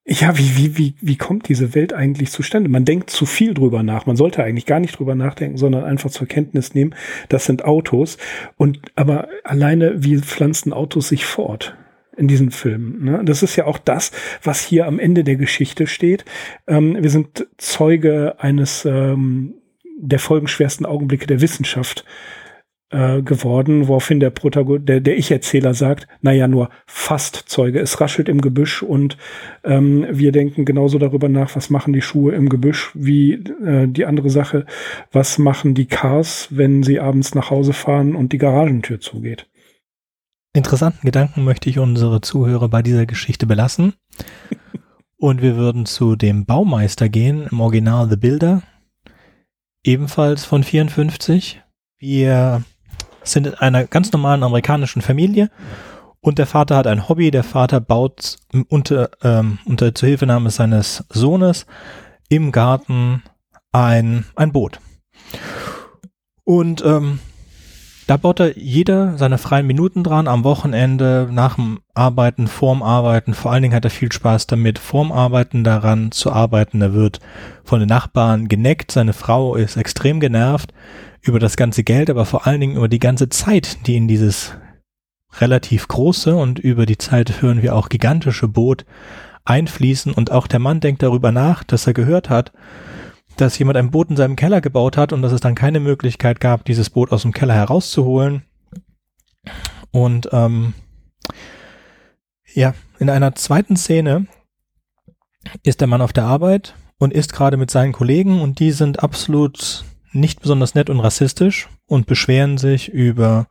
ja, wie, wie, wie, wie kommt diese Welt eigentlich zustande? Man denkt zu viel drüber nach. Man sollte eigentlich gar nicht drüber nachdenken, sondern einfach zur Kenntnis nehmen, das sind Autos. Und aber alleine, wie pflanzen Autos sich fort? in diesen Filmen. Ne? Das ist ja auch das, was hier am Ende der Geschichte steht. Ähm, wir sind Zeuge eines ähm, der folgenschwersten Augenblicke der Wissenschaft äh, geworden, woraufhin der Protagonist, der, der Ich-Erzähler sagt, naja, nur fast Zeuge. Es raschelt im Gebüsch und ähm, wir denken genauso darüber nach, was machen die Schuhe im Gebüsch, wie äh, die andere Sache, was machen die Cars, wenn sie abends nach Hause fahren und die Garagentür zugeht. Interessanten Gedanken möchte ich unsere Zuhörer bei dieser Geschichte belassen. *laughs* und wir würden zu dem Baumeister gehen, im Original The Builder, ebenfalls von 54. Wir sind in einer ganz normalen amerikanischen Familie und der Vater hat ein Hobby. Der Vater baut unter, ähm, unter Zuhilfenahme seines Sohnes im Garten ein, ein Boot. Und ähm, da baut er jeder seine freien Minuten dran, am Wochenende, nach dem Arbeiten, vorm Arbeiten. Vor allen Dingen hat er viel Spaß damit, vorm Arbeiten daran zu arbeiten. Er wird von den Nachbarn geneckt. Seine Frau ist extrem genervt über das ganze Geld, aber vor allen Dingen über die ganze Zeit, die in dieses relativ große und über die Zeit hören wir auch gigantische Boot einfließen. Und auch der Mann denkt darüber nach, dass er gehört hat, dass jemand ein Boot in seinem Keller gebaut hat und dass es dann keine Möglichkeit gab, dieses Boot aus dem Keller herauszuholen. Und ähm, ja, in einer zweiten Szene ist der Mann auf der Arbeit und ist gerade mit seinen Kollegen und die sind absolut nicht besonders nett und rassistisch und beschweren sich über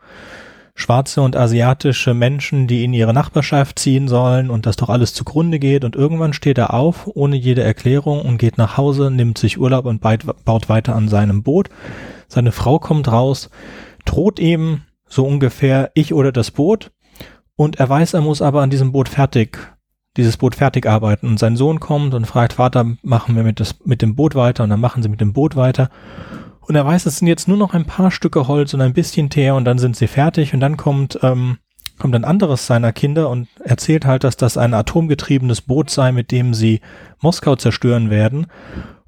schwarze und asiatische Menschen, die in ihre Nachbarschaft ziehen sollen und das doch alles zugrunde geht. Und irgendwann steht er auf, ohne jede Erklärung und geht nach Hause, nimmt sich Urlaub und baut weiter an seinem Boot. Seine Frau kommt raus, droht ihm so ungefähr ich oder das Boot. Und er weiß, er muss aber an diesem Boot fertig, dieses Boot fertig arbeiten. Und sein Sohn kommt und fragt, Vater, machen wir mit, das, mit dem Boot weiter? Und dann machen sie mit dem Boot weiter. Und er weiß, es sind jetzt nur noch ein paar Stücke Holz und ein bisschen Teer und dann sind sie fertig und dann kommt, ähm, kommt ein anderes seiner Kinder und erzählt halt, dass das ein atomgetriebenes Boot sei, mit dem sie Moskau zerstören werden.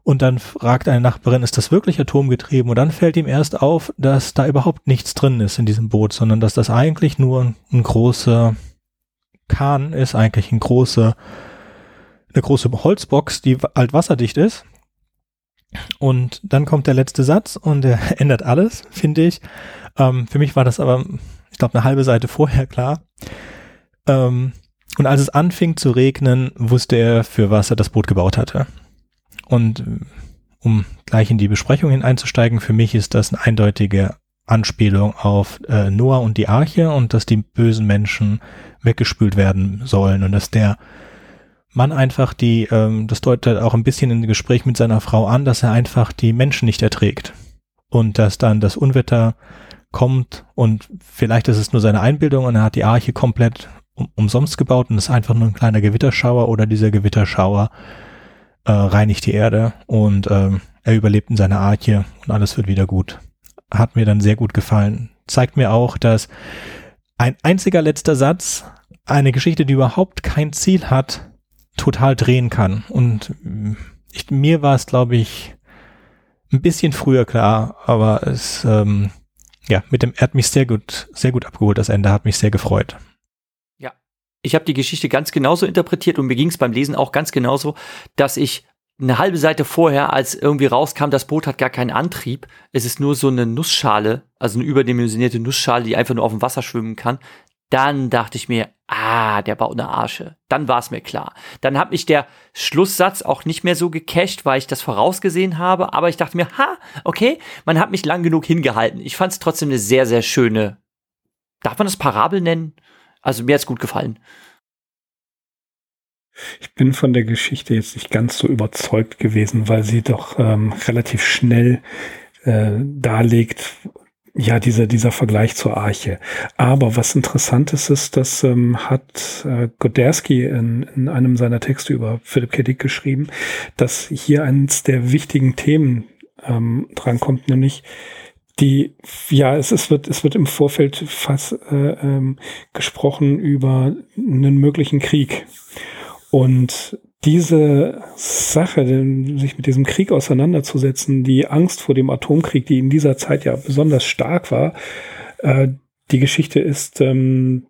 Und dann fragt eine Nachbarin, ist das wirklich atomgetrieben? Und dann fällt ihm erst auf, dass da überhaupt nichts drin ist in diesem Boot, sondern dass das eigentlich nur ein großer Kahn ist, eigentlich ein große, eine große Holzbox, die altwasserdicht ist. Und dann kommt der letzte Satz und der *laughs* ändert alles, finde ich. Ähm, für mich war das aber, ich glaube, eine halbe Seite vorher klar. Ähm, und als es anfing zu regnen, wusste er, für was er das Boot gebaut hatte. Und äh, um gleich in die Besprechung hineinzusteigen, für mich ist das eine eindeutige Anspielung auf äh, Noah und die Arche und dass die bösen Menschen weggespült werden sollen und dass der Mann einfach die, ähm, das deutet auch ein bisschen im Gespräch mit seiner Frau an, dass er einfach die Menschen nicht erträgt. Und dass dann das Unwetter kommt und vielleicht ist es nur seine Einbildung und er hat die Arche komplett um, umsonst gebaut und ist einfach nur ein kleiner Gewitterschauer oder dieser Gewitterschauer äh, reinigt die Erde und ähm, er überlebt in seiner Arche und alles wird wieder gut. Hat mir dann sehr gut gefallen. Zeigt mir auch, dass ein einziger letzter Satz, eine Geschichte, die überhaupt kein Ziel hat, total drehen kann. Und ich, mir war es, glaube ich, ein bisschen früher klar, aber es, ähm, ja, mit dem, er hat mich sehr gut, sehr gut abgeholt. Das Ende hat mich sehr gefreut. Ja, ich habe die Geschichte ganz genauso interpretiert und mir ging es beim Lesen auch ganz genauso, dass ich eine halbe Seite vorher, als irgendwie rauskam, das Boot hat gar keinen Antrieb. Es ist nur so eine Nussschale, also eine überdimensionierte Nussschale, die einfach nur auf dem Wasser schwimmen kann. Dann dachte ich mir, ah, der baut eine Arsche. Dann war es mir klar. Dann hat mich der Schlusssatz auch nicht mehr so gecasht, weil ich das vorausgesehen habe. Aber ich dachte mir, ha, okay, man hat mich lang genug hingehalten. Ich fand es trotzdem eine sehr, sehr schöne, darf man das Parabel nennen? Also mir hat's gut gefallen. Ich bin von der Geschichte jetzt nicht ganz so überzeugt gewesen, weil sie doch ähm, relativ schnell äh, darlegt, ja, dieser, dieser Vergleich zur Arche. Aber was interessant ist, ist, dass ähm, hat äh, Godersky in, in einem seiner Texte über Philipp K. Dick geschrieben, dass hier eines der wichtigen Themen ähm, drankommt, nämlich die, ja, es, es wird, es wird im Vorfeld fast äh, ähm, gesprochen über einen möglichen Krieg. Und diese Sache, sich mit diesem Krieg auseinanderzusetzen, die Angst vor dem Atomkrieg, die in dieser Zeit ja besonders stark war, äh, die Geschichte ist ähm,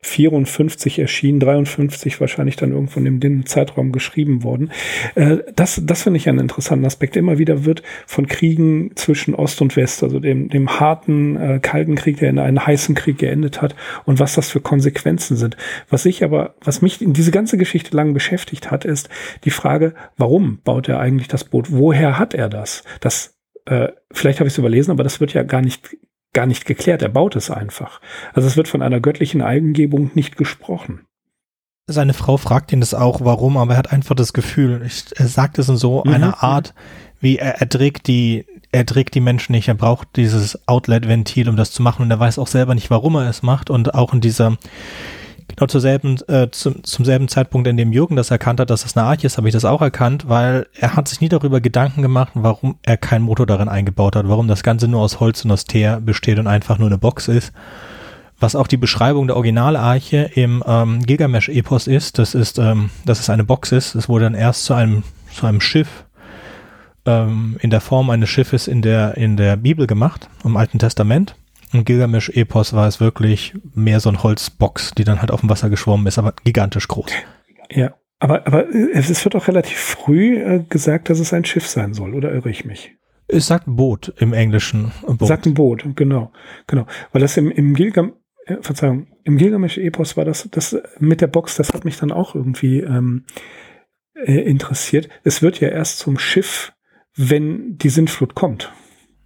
54 erschienen, 53 wahrscheinlich dann irgendwo in dem Zeitraum geschrieben worden. Äh, das das finde ich einen interessanten Aspekt. Immer wieder wird von Kriegen zwischen Ost und West, also dem, dem harten, äh, kalten Krieg, der in einen heißen Krieg geendet hat und was das für Konsequenzen sind. Was ich aber, was mich in diese ganze Geschichte lang beschäftigt hat, ist die Frage, warum baut er eigentlich das Boot? Woher hat er das? Das äh, vielleicht habe ich es überlesen, aber das wird ja gar nicht gar nicht geklärt. Er baut es einfach. Also es wird von einer göttlichen Eingebung nicht gesprochen. Seine Frau fragt ihn das auch, warum, aber er hat einfach das Gefühl, ich, er sagt es in so mhm. einer. Art, wie er, er trägt die, er trägt die Menschen nicht, er braucht dieses Outlet-Ventil, um das zu machen und er weiß auch selber nicht, warum er es macht und auch in dieser Genau zur selben, äh, zum, zum selben Zeitpunkt, in dem Jürgen das erkannt hat, dass das eine Arche ist, habe ich das auch erkannt, weil er hat sich nie darüber Gedanken gemacht, warum er keinen Motor darin eingebaut hat, warum das Ganze nur aus Holz und aus Teer besteht und einfach nur eine Box ist. Was auch die Beschreibung der Originalarche im ähm, Gilgamesch-Epos ist, das ist, ähm, dass es eine Box ist. Es wurde dann erst zu einem, zu einem Schiff ähm, in der Form eines Schiffes in der, in der Bibel gemacht, im Alten Testament. Im Gilgamesch-Epos war es wirklich mehr so ein Holzbox, die dann halt auf dem Wasser geschwommen ist, aber gigantisch groß. Ja, aber, aber äh, es wird doch relativ früh äh, gesagt, dass es ein Schiff sein soll, oder irre ich mich? Es sagt Boot im Englischen. Boot. Sagt ein Boot, genau, genau. Weil das im, im Gilgam, äh, Verzeihung, im Gilgamesch-Epos war das, das mit der Box, das hat mich dann auch irgendwie ähm, äh, interessiert. Es wird ja erst zum Schiff, wenn die Sintflut kommt.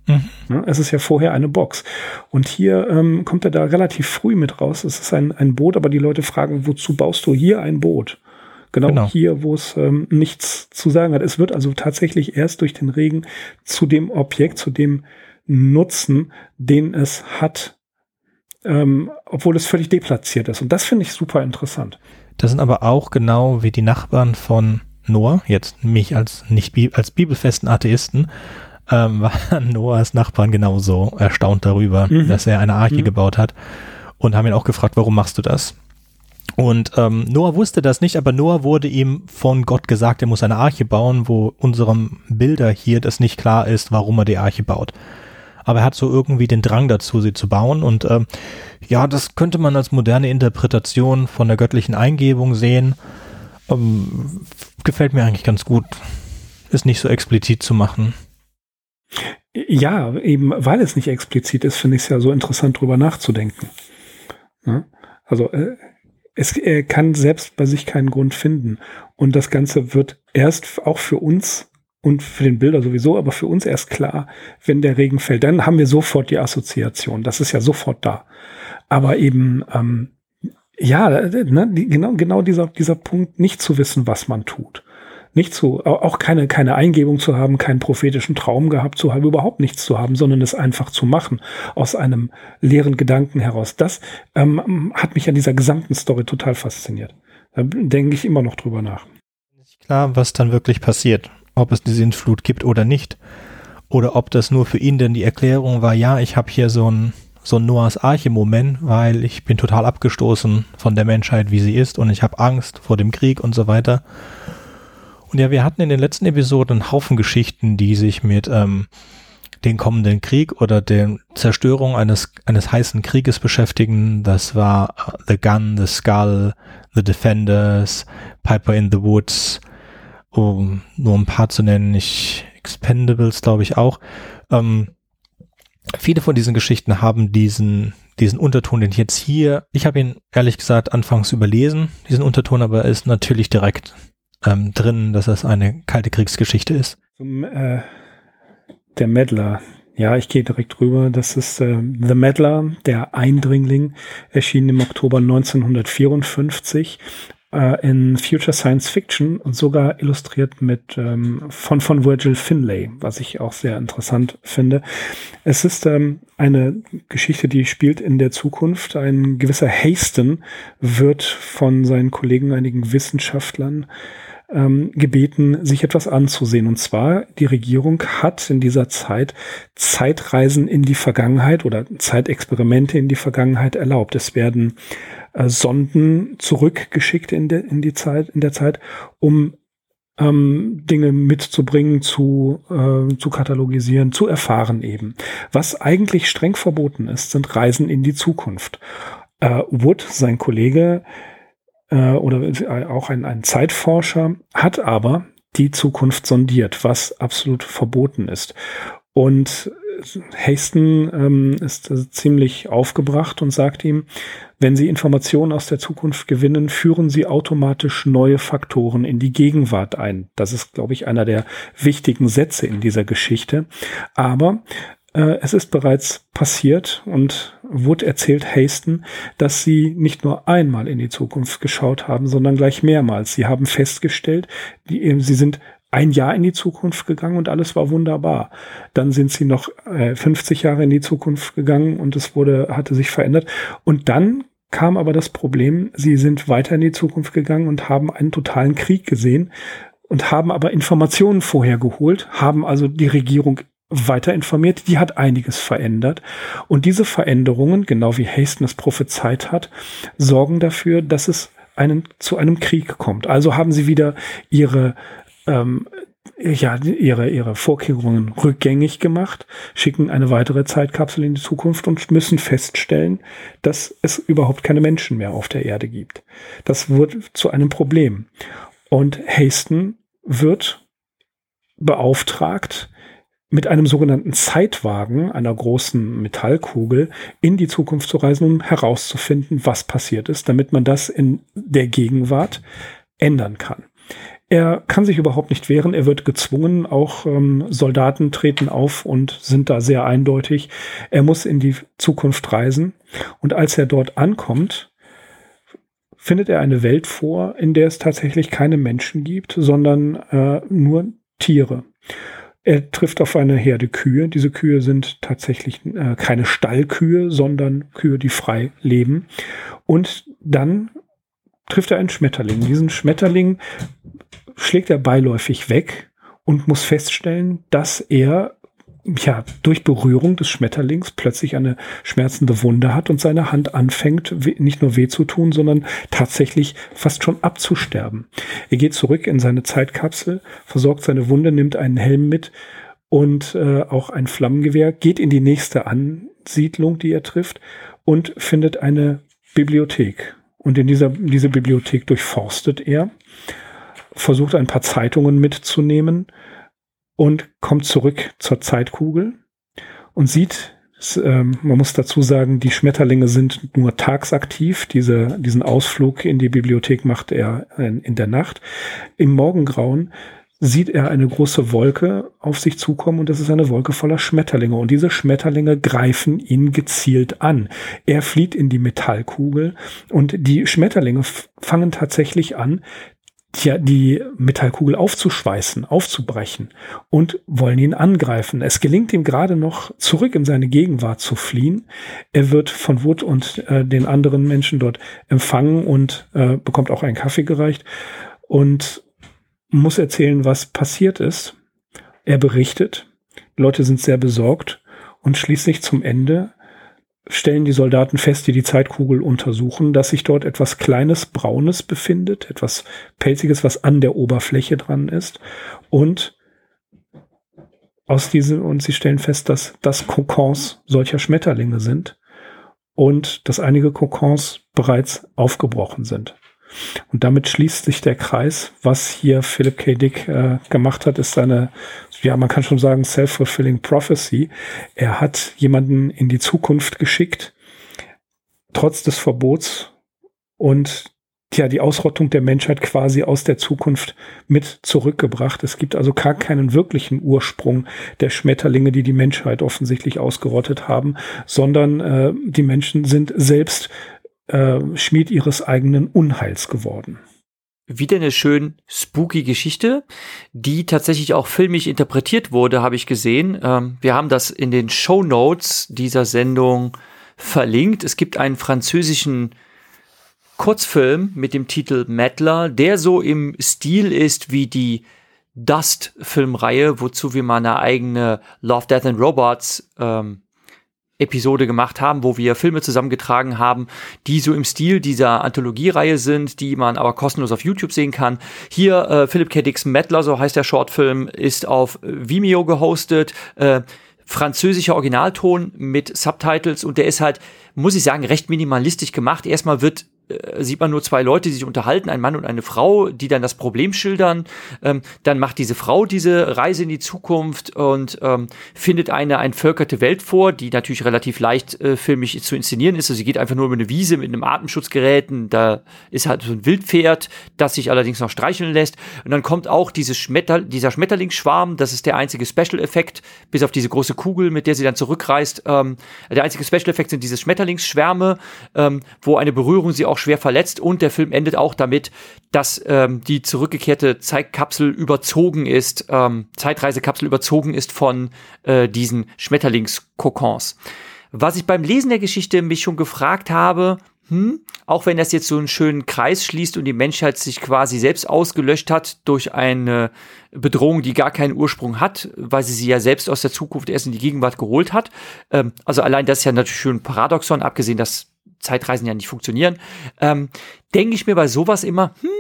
Mhm. Es ist ja vorher eine Box. Und hier ähm, kommt er da relativ früh mit raus. Es ist ein, ein Boot, aber die Leute fragen, wozu baust du hier ein Boot? Genau, genau. hier, wo es ähm, nichts zu sagen hat. Es wird also tatsächlich erst durch den Regen zu dem Objekt, zu dem Nutzen, den es hat, ähm, obwohl es völlig deplatziert ist. Und das finde ich super interessant. Das sind aber auch genau wie die Nachbarn von Noah, jetzt mich als nicht als bibelfesten Atheisten, ähm, *laughs* waren Noahs Nachbarn genauso erstaunt darüber, mhm. dass er eine Arche mhm. gebaut hat und haben ihn auch gefragt, warum machst du das? Und ähm, Noah wusste das nicht, aber Noah wurde ihm von Gott gesagt, er muss eine Arche bauen, wo unserem Bilder hier das nicht klar ist, warum er die Arche baut. Aber er hat so irgendwie den Drang dazu, sie zu bauen. Und ähm, ja, das könnte man als moderne Interpretation von der göttlichen Eingebung sehen. Ähm, gefällt mir eigentlich ganz gut, ist nicht so explizit zu machen. Ja, eben weil es nicht explizit ist, finde ich es ja so interessant, drüber nachzudenken. Ja? Also äh, es er kann selbst bei sich keinen Grund finden. Und das Ganze wird erst auch für uns und für den Bilder sowieso, aber für uns erst klar, wenn der Regen fällt. Dann haben wir sofort die Assoziation. Das ist ja sofort da. Aber eben, ähm, ja, ne, die, genau, genau dieser, dieser Punkt, nicht zu wissen, was man tut nicht zu, auch keine, keine Eingebung zu haben, keinen prophetischen Traum gehabt zu haben, überhaupt nichts zu haben, sondern es einfach zu machen, aus einem leeren Gedanken heraus. Das ähm, hat mich an dieser gesamten Story total fasziniert. Da denke ich immer noch drüber nach. Klar, was dann wirklich passiert, ob es die Sintflut gibt oder nicht. Oder ob das nur für ihn denn die Erklärung war, ja, ich habe hier so ein so ein Noahs Arche-Moment, weil ich bin total abgestoßen von der Menschheit, wie sie ist und ich habe Angst vor dem Krieg und so weiter. Und ja, wir hatten in den letzten Episoden einen Haufen Geschichten, die sich mit ähm, den kommenden Krieg oder der Zerstörung eines, eines heißen Krieges beschäftigen. Das war uh, The Gun, The Skull, The Defenders, Piper in the Woods, um nur ein paar zu nennen, ich, Expendables glaube ich auch. Ähm, viele von diesen Geschichten haben diesen, diesen Unterton, den ich jetzt hier, ich habe ihn ehrlich gesagt anfangs überlesen, diesen Unterton, aber er ist natürlich direkt ähm, drin, dass das eine kalte Kriegsgeschichte ist. Zum, äh, der Meddler. Ja, ich gehe direkt rüber. Das ist äh, The Meddler, der Eindringling, erschien im Oktober 1954 äh, in Future Science Fiction und sogar illustriert mit ähm, von von Virgil Finlay, was ich auch sehr interessant finde. Es ist ähm, eine Geschichte, die spielt in der Zukunft. Ein gewisser Hasten wird von seinen Kollegen, einigen Wissenschaftlern, ähm, gebeten, sich etwas anzusehen. Und zwar, die Regierung hat in dieser Zeit Zeitreisen in die Vergangenheit oder Zeitexperimente in die Vergangenheit erlaubt. Es werden äh, Sonden zurückgeschickt in, de, in die Zeit, in der Zeit, um ähm, Dinge mitzubringen, zu, äh, zu katalogisieren, zu erfahren eben. Was eigentlich streng verboten ist, sind Reisen in die Zukunft. Äh, Wood, sein Kollege äh, oder auch ein, ein Zeitforscher, hat aber die Zukunft sondiert, was absolut verboten ist. Und Haston ähm, ist äh, ziemlich aufgebracht und sagt ihm, wenn Sie Informationen aus der Zukunft gewinnen, führen Sie automatisch neue Faktoren in die Gegenwart ein. Das ist, glaube ich, einer der wichtigen Sätze in dieser Geschichte. Aber äh, es ist bereits passiert und Wood erzählt Haston, dass sie nicht nur einmal in die Zukunft geschaut haben, sondern gleich mehrmals. Sie haben festgestellt, die, sie sind ein Jahr in die Zukunft gegangen und alles war wunderbar. Dann sind sie noch äh, 50 Jahre in die Zukunft gegangen und es wurde, hatte sich verändert. Und dann kam aber das Problem, sie sind weiter in die Zukunft gegangen und haben einen totalen Krieg gesehen und haben aber Informationen vorher geholt, haben also die Regierung weiter informiert, die hat einiges verändert. Und diese Veränderungen, genau wie Hasten es prophezeit hat, sorgen dafür, dass es einen, zu einem Krieg kommt. Also haben sie wieder ihre ähm, ja, ihre, ihre Vorkehrungen rückgängig gemacht, schicken eine weitere Zeitkapsel in die Zukunft und müssen feststellen, dass es überhaupt keine Menschen mehr auf der Erde gibt. Das wird zu einem Problem. Und Haston wird beauftragt, mit einem sogenannten Zeitwagen, einer großen Metallkugel, in die Zukunft zu reisen, um herauszufinden, was passiert ist, damit man das in der Gegenwart ändern kann. Er kann sich überhaupt nicht wehren, er wird gezwungen, auch ähm, Soldaten treten auf und sind da sehr eindeutig. Er muss in die Zukunft reisen und als er dort ankommt, findet er eine Welt vor, in der es tatsächlich keine Menschen gibt, sondern äh, nur Tiere. Er trifft auf eine Herde Kühe. Diese Kühe sind tatsächlich äh, keine Stallkühe, sondern Kühe, die frei leben. Und dann trifft er einen Schmetterling. Diesen Schmetterling schlägt er beiläufig weg und muss feststellen, dass er ja, durch Berührung des Schmetterlings plötzlich eine schmerzende Wunde hat und seine Hand anfängt, nicht nur weh zu tun, sondern tatsächlich fast schon abzusterben. Er geht zurück in seine Zeitkapsel, versorgt seine Wunde, nimmt einen Helm mit und äh, auch ein Flammengewehr, geht in die nächste Ansiedlung, die er trifft und findet eine Bibliothek. Und in dieser diese Bibliothek durchforstet er versucht ein paar Zeitungen mitzunehmen und kommt zurück zur Zeitkugel und sieht, ähm, man muss dazu sagen, die Schmetterlinge sind nur tagsaktiv. Diese, diesen Ausflug in die Bibliothek macht er in, in der Nacht. Im Morgengrauen sieht er eine große Wolke auf sich zukommen und das ist eine Wolke voller Schmetterlinge und diese Schmetterlinge greifen ihn gezielt an. Er flieht in die Metallkugel und die Schmetterlinge fangen tatsächlich an, die, die Metallkugel aufzuschweißen, aufzubrechen und wollen ihn angreifen. Es gelingt ihm gerade noch, zurück in seine Gegenwart zu fliehen. Er wird von Wood und äh, den anderen Menschen dort empfangen und äh, bekommt auch einen Kaffee gereicht und muss erzählen, was passiert ist. Er berichtet. Leute sind sehr besorgt und schließlich zum Ende stellen die Soldaten fest, die die Zeitkugel untersuchen, dass sich dort etwas Kleines, Braunes befindet, etwas Pelziges, was an der Oberfläche dran ist. Und aus diesem, und sie stellen fest, dass das Kokons solcher Schmetterlinge sind und dass einige Kokons bereits aufgebrochen sind. Und damit schließt sich der Kreis. Was hier Philip K. Dick äh, gemacht hat, ist eine ja, man kann schon sagen, self-fulfilling prophecy. Er hat jemanden in die Zukunft geschickt, trotz des Verbots und ja, die Ausrottung der Menschheit quasi aus der Zukunft mit zurückgebracht. Es gibt also gar keinen wirklichen Ursprung der Schmetterlinge, die die Menschheit offensichtlich ausgerottet haben, sondern äh, die Menschen sind selbst äh, Schmied ihres eigenen Unheils geworden wieder eine schön spooky Geschichte, die tatsächlich auch filmisch interpretiert wurde, habe ich gesehen. Ähm, wir haben das in den Show Notes dieser Sendung verlinkt. Es gibt einen französischen Kurzfilm mit dem Titel Mettler, der so im Stil ist wie die Dust-Filmreihe, wozu wir mal eine eigene Love, Death and Robots ähm, Episode gemacht haben, wo wir Filme zusammengetragen haben, die so im Stil dieser Anthologiereihe sind, die man aber kostenlos auf YouTube sehen kann. Hier äh, Philip K. Dick's Mettler, so heißt der Shortfilm, ist auf Vimeo gehostet. Äh, französischer Originalton mit Subtitles und der ist halt, muss ich sagen, recht minimalistisch gemacht. Erstmal wird äh, sieht man nur zwei Leute, die sich unterhalten, ein Mann und eine Frau, die dann das Problem schildern. Ähm, dann macht diese Frau diese Reise in die Zukunft und ähm, findet eine entvölkerte Welt vor, die natürlich relativ leicht äh, filmisch zu inszenieren ist. Also sie geht einfach nur über eine Wiese mit einem Atemschutzgerät. Und da ist halt so ein Wildpferd, das sich allerdings noch streicheln lässt. Und dann kommt auch dieses Schmetter dieser Schmetterlingsschwarm. Das ist der einzige Special-Effekt, bis auf diese große Kugel, mit der sie dann zurückreist. Ähm, der einzige Special-Effekt sind diese Schmetterlingsschwärme, ähm, wo eine Berührung sie auch schwer verletzt und der Film endet auch damit, dass ähm, die zurückgekehrte Zeitkapsel überzogen ist, ähm, Zeitreisekapsel überzogen ist von äh, diesen Schmetterlingskokons. Was ich beim Lesen der Geschichte mich schon gefragt habe, hm, auch wenn das jetzt so einen schönen Kreis schließt und die Menschheit sich quasi selbst ausgelöscht hat durch eine Bedrohung, die gar keinen Ursprung hat, weil sie sie ja selbst aus der Zukunft erst in die Gegenwart geholt hat. Ähm, also allein das ist ja natürlich schon ein Paradoxon, abgesehen, dass Zeitreisen ja nicht funktionieren, ähm, denke ich mir bei sowas immer, hm,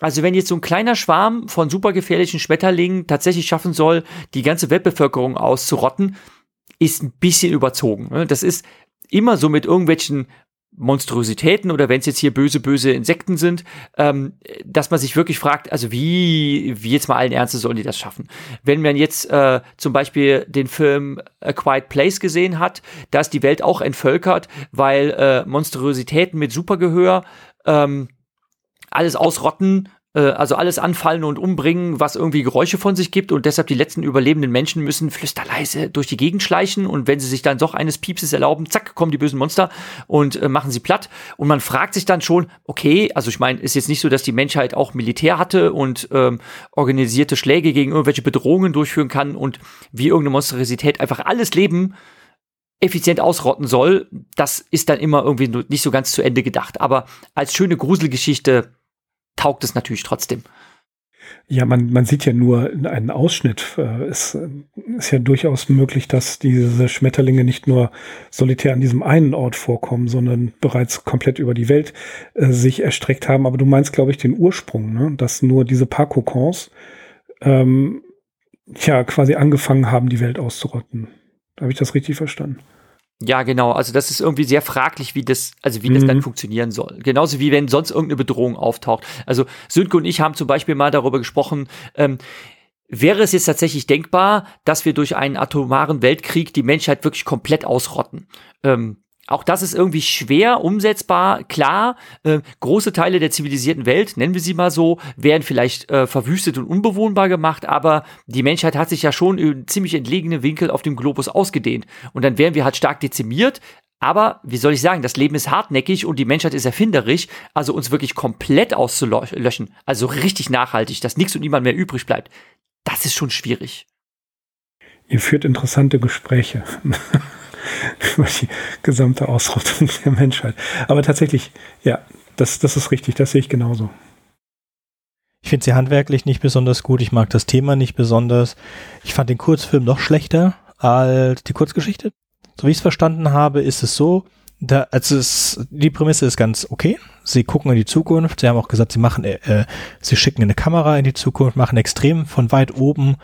also wenn jetzt so ein kleiner Schwarm von supergefährlichen Schmetterlingen tatsächlich schaffen soll, die ganze Weltbevölkerung auszurotten, ist ein bisschen überzogen. Ne? Das ist immer so mit irgendwelchen Monstrositäten oder wenn es jetzt hier böse, böse Insekten sind, ähm, dass man sich wirklich fragt, also wie, wie jetzt mal allen Ernstes sollen die das schaffen? Wenn man jetzt äh, zum Beispiel den Film A Quiet Place gesehen hat, da ist die Welt auch entvölkert, weil äh, Monstrositäten mit Supergehör ähm, alles ausrotten also alles anfallen und umbringen, was irgendwie Geräusche von sich gibt und deshalb die letzten überlebenden Menschen müssen flüsterleise durch die Gegend schleichen und wenn sie sich dann doch eines Piepses erlauben, zack, kommen die bösen Monster und äh, machen sie platt und man fragt sich dann schon, okay, also ich meine, ist jetzt nicht so, dass die Menschheit auch Militär hatte und ähm, organisierte Schläge gegen irgendwelche Bedrohungen durchführen kann und wie irgendeine Monstrosität einfach alles Leben effizient ausrotten soll, das ist dann immer irgendwie nicht so ganz zu Ende gedacht. Aber als schöne Gruselgeschichte taugt es natürlich trotzdem. Ja, man, man sieht ja nur einen Ausschnitt. Äh, es ist ja durchaus möglich, dass diese Schmetterlinge nicht nur solitär an diesem einen Ort vorkommen, sondern bereits komplett über die Welt äh, sich erstreckt haben. Aber du meinst, glaube ich, den Ursprung, ne? dass nur diese paar Kokons ähm, ja quasi angefangen haben, die Welt auszurotten. Habe ich das richtig verstanden? Ja, genau. Also das ist irgendwie sehr fraglich, wie das, also wie mhm. das dann mhm. funktionieren soll. Genauso wie wenn sonst irgendeine Bedrohung auftaucht. Also Sönke und ich haben zum Beispiel mal darüber gesprochen, ähm, wäre es jetzt tatsächlich denkbar, dass wir durch einen atomaren Weltkrieg die Menschheit wirklich komplett ausrotten. Ähm, auch das ist irgendwie schwer umsetzbar. Klar, äh, große Teile der zivilisierten Welt, nennen wir sie mal so, werden vielleicht äh, verwüstet und unbewohnbar gemacht, aber die Menschheit hat sich ja schon in ziemlich entlegene Winkel auf dem Globus ausgedehnt. Und dann wären wir halt stark dezimiert. Aber, wie soll ich sagen, das Leben ist hartnäckig und die Menschheit ist erfinderisch, also uns wirklich komplett auszulöschen, also richtig nachhaltig, dass nichts und niemand mehr übrig bleibt, das ist schon schwierig. Ihr führt interessante Gespräche. *laughs* *laughs* über die gesamte Ausrottung der Menschheit. Aber tatsächlich, ja, das, das ist richtig, das sehe ich genauso. Ich finde sie handwerklich nicht besonders gut, ich mag das Thema nicht besonders. Ich fand den Kurzfilm noch schlechter als die Kurzgeschichte. So wie ich es verstanden habe, ist es so, da, also es, die Prämisse ist ganz okay. Sie gucken in die Zukunft. Sie haben auch gesagt, sie machen, äh, sie schicken eine Kamera in die Zukunft, machen extrem von weit oben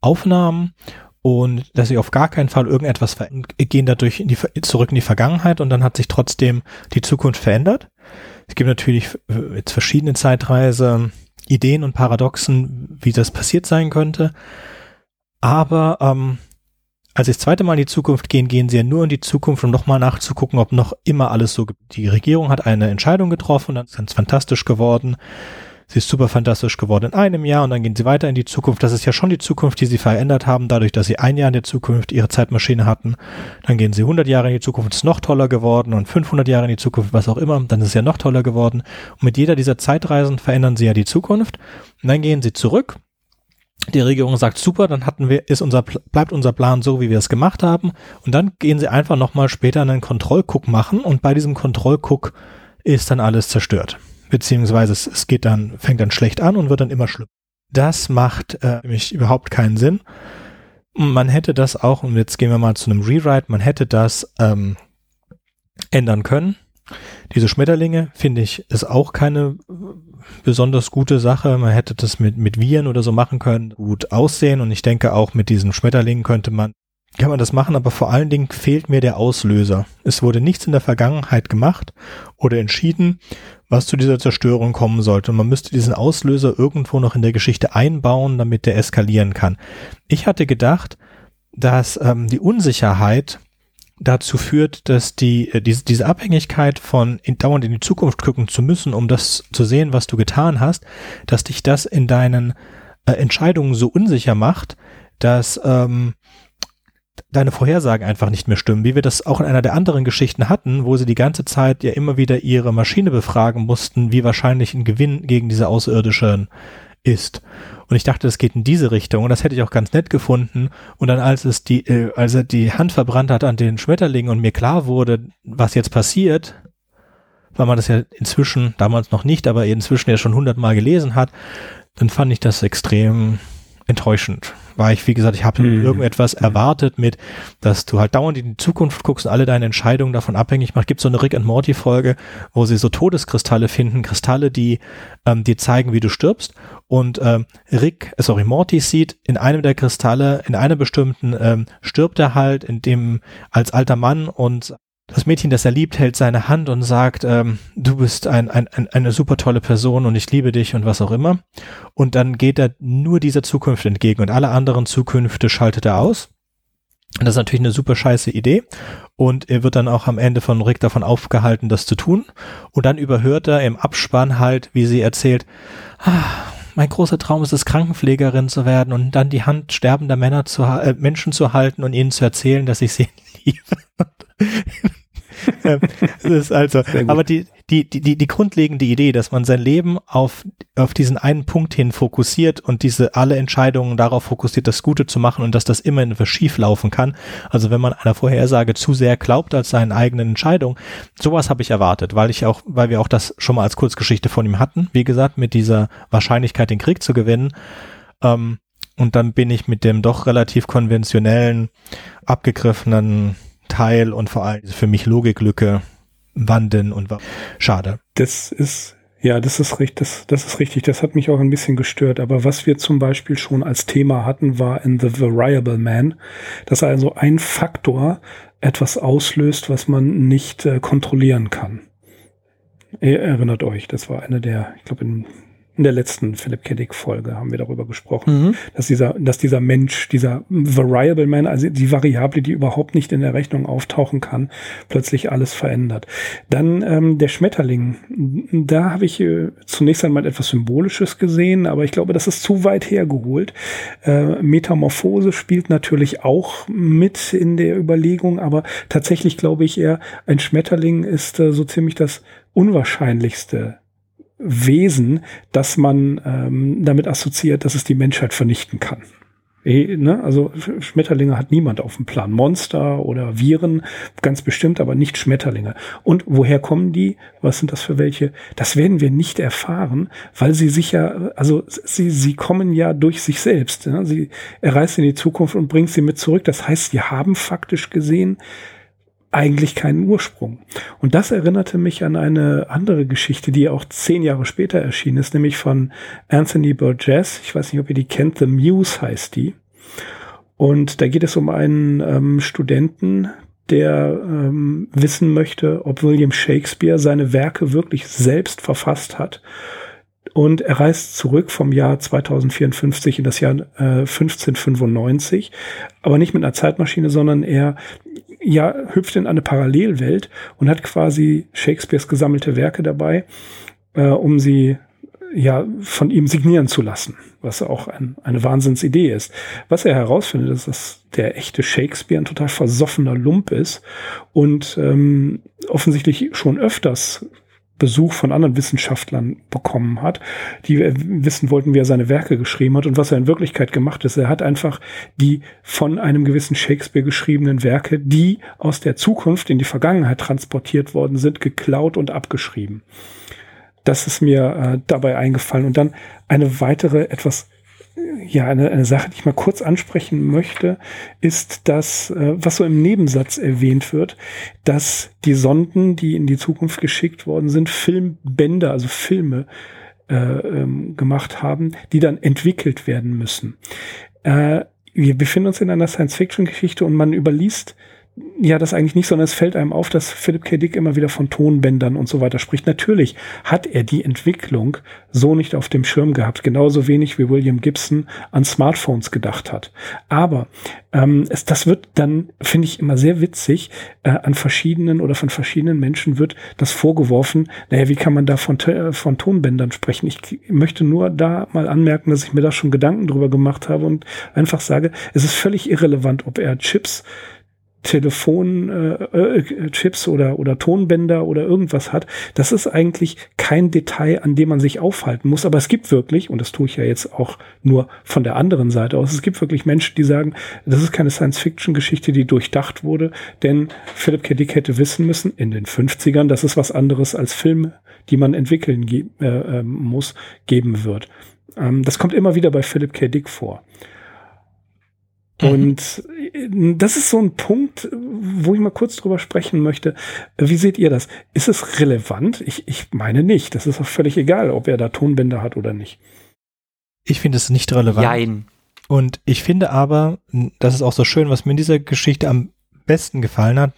Aufnahmen und dass sie auf gar keinen Fall irgendetwas gehen dadurch in die, zurück in die Vergangenheit und dann hat sich trotzdem die Zukunft verändert. Es gibt natürlich jetzt verschiedene Zeitreise, Ideen und Paradoxen, wie das passiert sein könnte. Aber ähm, als sie das zweite Mal in die Zukunft gehen, gehen sie ja nur in die Zukunft, um nochmal nachzugucken, ob noch immer alles so gibt. Die Regierung hat eine Entscheidung getroffen, dann ist ganz fantastisch geworden sie ist super fantastisch geworden in einem Jahr und dann gehen sie weiter in die Zukunft. Das ist ja schon die Zukunft, die sie verändert haben, dadurch, dass sie ein Jahr in der Zukunft ihre Zeitmaschine hatten. Dann gehen sie 100 Jahre in die Zukunft, ist noch toller geworden und 500 Jahre in die Zukunft, was auch immer, dann ist es ja noch toller geworden. Und mit jeder dieser Zeitreisen verändern sie ja die Zukunft. Und dann gehen sie zurück. Die Regierung sagt super, dann hatten wir, ist unser, bleibt unser Plan so, wie wir es gemacht haben. Und dann gehen sie einfach nochmal später einen Kontrollguck machen und bei diesem Kontrollguck ist dann alles zerstört beziehungsweise es, es geht dann, fängt dann schlecht an und wird dann immer schlimmer. Das macht äh, nämlich überhaupt keinen Sinn. Man hätte das auch, und jetzt gehen wir mal zu einem Rewrite, man hätte das ähm, ändern können. Diese Schmetterlinge, finde ich, ist auch keine besonders gute Sache. Man hätte das mit, mit Viren oder so machen können, gut aussehen. Und ich denke auch mit diesen Schmetterlingen könnte man kann man das machen, aber vor allen Dingen fehlt mir der Auslöser. Es wurde nichts in der Vergangenheit gemacht oder entschieden, was zu dieser Zerstörung kommen sollte. Und man müsste diesen Auslöser irgendwo noch in der Geschichte einbauen, damit der eskalieren kann. Ich hatte gedacht, dass ähm, die Unsicherheit dazu führt, dass die, äh, diese, diese Abhängigkeit von in, dauernd in die Zukunft gucken zu müssen, um das zu sehen, was du getan hast, dass dich das in deinen äh, Entscheidungen so unsicher macht, dass ähm, deine Vorhersagen einfach nicht mehr stimmen, wie wir das auch in einer der anderen Geschichten hatten, wo sie die ganze Zeit ja immer wieder ihre Maschine befragen mussten, wie wahrscheinlich ein Gewinn gegen diese Außerirdischen ist. Und ich dachte, das geht in diese Richtung und das hätte ich auch ganz nett gefunden. Und dann, als es die, äh, als er die Hand verbrannt hat an den Schmetterling und mir klar wurde, was jetzt passiert, weil man das ja inzwischen, damals noch nicht, aber inzwischen ja schon hundertmal gelesen hat, dann fand ich das extrem enttäuschend. War ich, wie gesagt, ich habe mhm. irgendetwas erwartet mit, dass du halt dauernd in die Zukunft guckst und alle deine Entscheidungen davon abhängig machst. Gibt so eine Rick and Morty Folge, wo sie so Todeskristalle finden, Kristalle, die ähm, dir zeigen, wie du stirbst. Und ähm, Rick, äh, sorry, Morty sieht in einem der Kristalle, in einem bestimmten ähm, stirbt er halt, in dem als alter Mann und das Mädchen, das er liebt, hält seine Hand und sagt, ähm, du bist ein, ein, ein, eine super tolle Person und ich liebe dich und was auch immer. Und dann geht er nur dieser Zukunft entgegen und alle anderen Zukünfte schaltet er aus. Und das ist natürlich eine super scheiße Idee. Und er wird dann auch am Ende von Rick davon aufgehalten, das zu tun. Und dann überhört er im Abspann halt, wie sie erzählt, ah, mein großer Traum ist es, Krankenpflegerin zu werden und dann die Hand sterbender Männer zu, äh, Menschen zu halten und ihnen zu erzählen, dass ich sie *laughs* liebe. *laughs* das ist also, aber die, die, die, die grundlegende Idee, dass man sein Leben auf, auf diesen einen Punkt hin fokussiert und diese alle Entscheidungen darauf fokussiert, das Gute zu machen und dass das immer schief laufen kann. Also wenn man einer Vorhersage zu sehr glaubt als seinen eigenen Entscheidungen, sowas habe ich erwartet, weil ich auch, weil wir auch das schon mal als Kurzgeschichte von ihm hatten, wie gesagt, mit dieser Wahrscheinlichkeit, den Krieg zu gewinnen. Ähm, und dann bin ich mit dem doch relativ konventionellen, abgegriffenen Teil und vor allem für mich Logiklücke wanden und war schade. Das ist ja, das ist richtig, das, das ist richtig. Das hat mich auch ein bisschen gestört. Aber was wir zum Beispiel schon als Thema hatten, war in The Variable Man, dass also ein Faktor etwas auslöst, was man nicht äh, kontrollieren kann. Ihr erinnert euch, das war eine der, ich glaube, in in der letzten Philip K. Folge haben wir darüber gesprochen, mhm. dass dieser, dass dieser Mensch, dieser Variable Man, also die Variable, die überhaupt nicht in der Rechnung auftauchen kann, plötzlich alles verändert. Dann ähm, der Schmetterling. Da habe ich äh, zunächst einmal etwas Symbolisches gesehen, aber ich glaube, das ist zu weit hergeholt. Äh, Metamorphose spielt natürlich auch mit in der Überlegung, aber tatsächlich glaube ich eher, ein Schmetterling ist äh, so ziemlich das Unwahrscheinlichste Wesen, dass man ähm, damit assoziiert, dass es die Menschheit vernichten kann. E, ne? Also Schmetterlinge hat niemand auf dem Plan. Monster oder Viren, ganz bestimmt, aber nicht Schmetterlinge. Und woher kommen die? Was sind das für welche? Das werden wir nicht erfahren, weil sie sich ja, also sie, sie kommen ja durch sich selbst. Ja? Sie erreißt in die Zukunft und bringt sie mit zurück. Das heißt, sie haben faktisch gesehen eigentlich keinen Ursprung. Und das erinnerte mich an eine andere Geschichte, die auch zehn Jahre später erschienen ist, nämlich von Anthony Burgess. Ich weiß nicht, ob ihr die kennt. The Muse heißt die. Und da geht es um einen ähm, Studenten, der ähm, wissen möchte, ob William Shakespeare seine Werke wirklich selbst verfasst hat. Und er reist zurück vom Jahr 2054 in das Jahr äh, 1595, aber nicht mit einer Zeitmaschine, sondern er ja, hüpft in eine Parallelwelt und hat quasi Shakespeares gesammelte Werke dabei, äh, um sie ja von ihm signieren zu lassen, was auch ein, eine Wahnsinnsidee ist. Was er herausfindet, ist, dass der echte Shakespeare ein total versoffener Lump ist und ähm, offensichtlich schon öfters Besuch von anderen Wissenschaftlern bekommen hat, die wissen wollten, wie er seine Werke geschrieben hat und was er in Wirklichkeit gemacht ist. Er hat einfach die von einem gewissen Shakespeare geschriebenen Werke, die aus der Zukunft in die Vergangenheit transportiert worden sind, geklaut und abgeschrieben. Das ist mir äh, dabei eingefallen. Und dann eine weitere, etwas ja, eine, eine Sache, die ich mal kurz ansprechen möchte, ist das, äh, was so im Nebensatz erwähnt wird, dass die Sonden, die in die Zukunft geschickt worden sind, Filmbänder, also Filme äh, ähm, gemacht haben, die dann entwickelt werden müssen. Äh, wir befinden uns in einer Science-Fiction-Geschichte und man überliest ja, das eigentlich nicht, sondern es fällt einem auf, dass Philip K. Dick immer wieder von Tonbändern und so weiter spricht. Natürlich hat er die Entwicklung so nicht auf dem Schirm gehabt, genauso wenig wie William Gibson an Smartphones gedacht hat. Aber ähm, es, das wird dann, finde ich, immer sehr witzig, äh, an verschiedenen oder von verschiedenen Menschen wird das vorgeworfen, naja, wie kann man da von, äh, von Tonbändern sprechen? Ich möchte nur da mal anmerken, dass ich mir da schon Gedanken drüber gemacht habe und einfach sage, es ist völlig irrelevant, ob er Chips Telefonchips äh, äh oder, oder Tonbänder oder irgendwas hat. Das ist eigentlich kein Detail, an dem man sich aufhalten muss. Aber es gibt wirklich, und das tue ich ja jetzt auch nur von der anderen Seite aus, es gibt wirklich Menschen, die sagen, das ist keine Science-Fiction-Geschichte, die durchdacht wurde, denn Philip K. Dick hätte wissen müssen, in den 50ern, dass es was anderes als Filme, die man entwickeln ge äh, ähm, muss, geben wird. Ähm, das kommt immer wieder bei Philip K. Dick vor. Mhm. Und das ist so ein Punkt, wo ich mal kurz drüber sprechen möchte. Wie seht ihr das? Ist es relevant? Ich, ich meine nicht. Das ist auch völlig egal, ob er da Tonbänder hat oder nicht. Ich finde es nicht relevant. Jein. Und ich finde aber, das ist auch so schön, was mir in dieser Geschichte am besten gefallen hat,